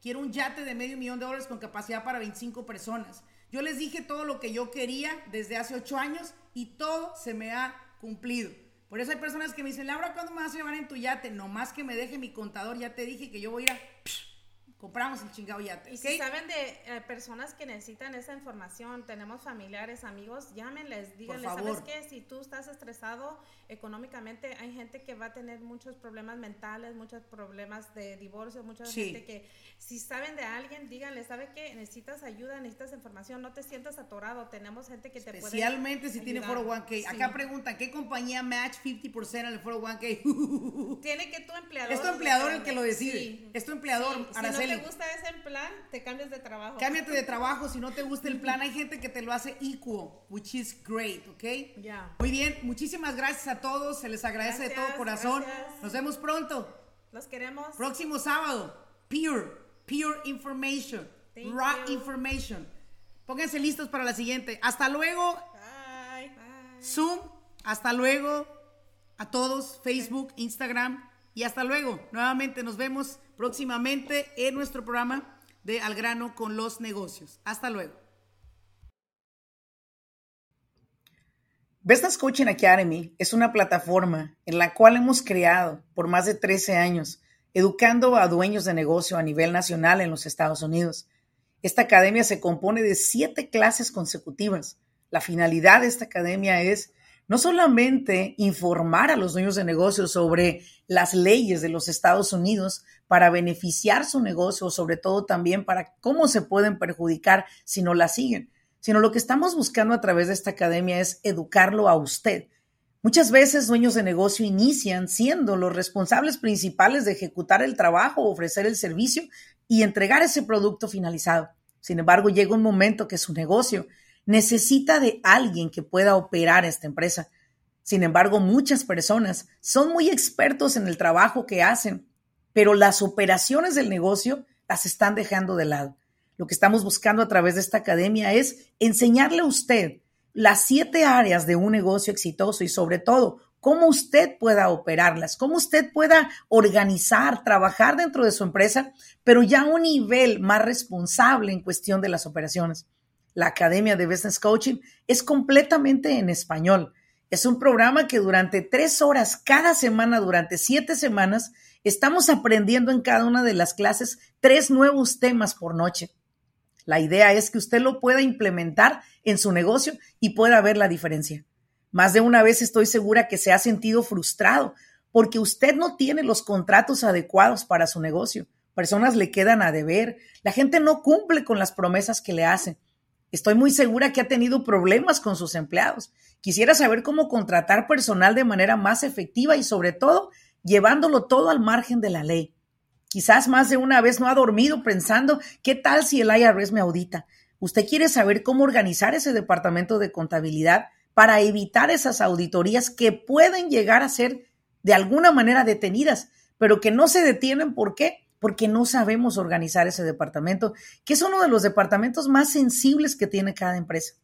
Quiero un yate de medio millón de dólares con capacidad para 25 personas. Yo les dije todo lo que yo quería desde hace 8 años y todo se me ha cumplido. Por eso hay personas que me dicen, Laura, ¿cuándo me vas a llevar en tu yate? No más que me deje mi contador, ya te dije que yo voy a... Compramos el chingado yate, Y si saben de eh, personas que necesitan esa información, tenemos familiares, amigos, llámenles, díganles, ¿sabes qué? Si tú estás estresado económicamente, hay gente que va a tener muchos problemas mentales, muchos problemas de divorcio, mucha Sí. gente que si saben de alguien, díganle, ¿sabe qué? Necesitas ayuda, necesitas información, no te sientas atorado, tenemos gente que te puede Especialmente si tiene ayudar. 401k. Sí. Acá preguntan, ¿qué compañía match 50% en el 401k? Tiene que tu empleador... Es tu empleador el que lo decide. Sí. Es tu empleador, Araceli. Te gusta ese plan, te cambias de trabajo. Cámbiate de trabajo si no te gusta el plan. Hay gente que te lo hace equal, which is great, ¿ok? Ya. Muy bien, muchísimas gracias a todos. Se les agradece de todo corazón. gracias. Nos vemos pronto. Los queremos. Próximo sábado. Pure, pure information. Thank raw you. information. Pónganse listos para la siguiente. Hasta luego. Bye. Bye. Zoom. Hasta luego a todos. Facebook, Instagram. Y hasta luego. Nuevamente nos vemos próximamente en nuestro programa de Al grano con los negocios. Hasta luego. Business Coaching Academy es una plataforma en la cual hemos creado por más de 13 años, educando a dueños de negocio a nivel nacional en los Estados Unidos. Esta academia se compone de siete clases consecutivas. La finalidad de esta academia es no solamente informar a los dueños de negocios sobre las leyes de los Estados Unidos para beneficiar su negocio, sobre todo también para cómo se pueden perjudicar si no la siguen, sino lo que estamos buscando a través de esta academia es educarlo a usted. Muchas veces dueños de negocio inician siendo los responsables principales de ejecutar el trabajo, ofrecer el servicio y entregar ese producto finalizado. Sin embargo, llega un momento que su negocio necesita de alguien que pueda operar esta empresa. Sin embargo, muchas personas son muy expertos en el trabajo que hacen, pero las operaciones del negocio las están dejando de lado. Lo que estamos buscando a través de esta academia es enseñarle a usted las siete áreas de un negocio exitoso y sobre todo cómo usted pueda operarlas, cómo usted pueda organizar, trabajar dentro de su empresa, pero ya a un nivel más responsable en cuestión de las operaciones. La Academia de Business Coaching es completamente en español. Es un programa que durante tres horas cada semana, durante siete semanas, estamos aprendiendo en cada una de las clases tres nuevos temas por noche. La idea es que usted lo pueda implementar en su negocio y pueda ver la diferencia. Más de una vez estoy segura que se ha sentido frustrado porque usted no tiene los contratos adecuados para su negocio. Personas le quedan a deber. La gente no cumple con las promesas que le hacen. Estoy muy segura que ha tenido problemas con sus empleados. Quisiera saber cómo contratar personal de manera más efectiva y sobre todo llevándolo todo al margen de la ley. Quizás más de una vez no ha dormido pensando, ¿qué tal si el IRS me audita? Usted quiere saber cómo organizar ese departamento de contabilidad para evitar esas auditorías que pueden llegar a ser de alguna manera detenidas, pero que no se detienen. ¿Por qué? Porque no sabemos organizar ese departamento, que es uno de los departamentos más sensibles que tiene cada empresa.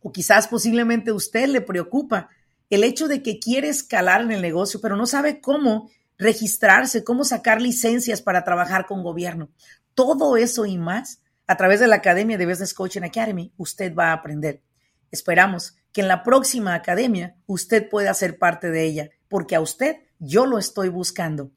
O quizás posiblemente usted le preocupa el hecho de que quiere escalar en el negocio, pero no sabe cómo registrarse, cómo sacar licencias para trabajar con gobierno. Todo eso y más a través de la Academia de Business Coaching Academy usted va a aprender. Esperamos que en la próxima academia usted pueda ser parte de ella, porque a usted yo lo estoy buscando.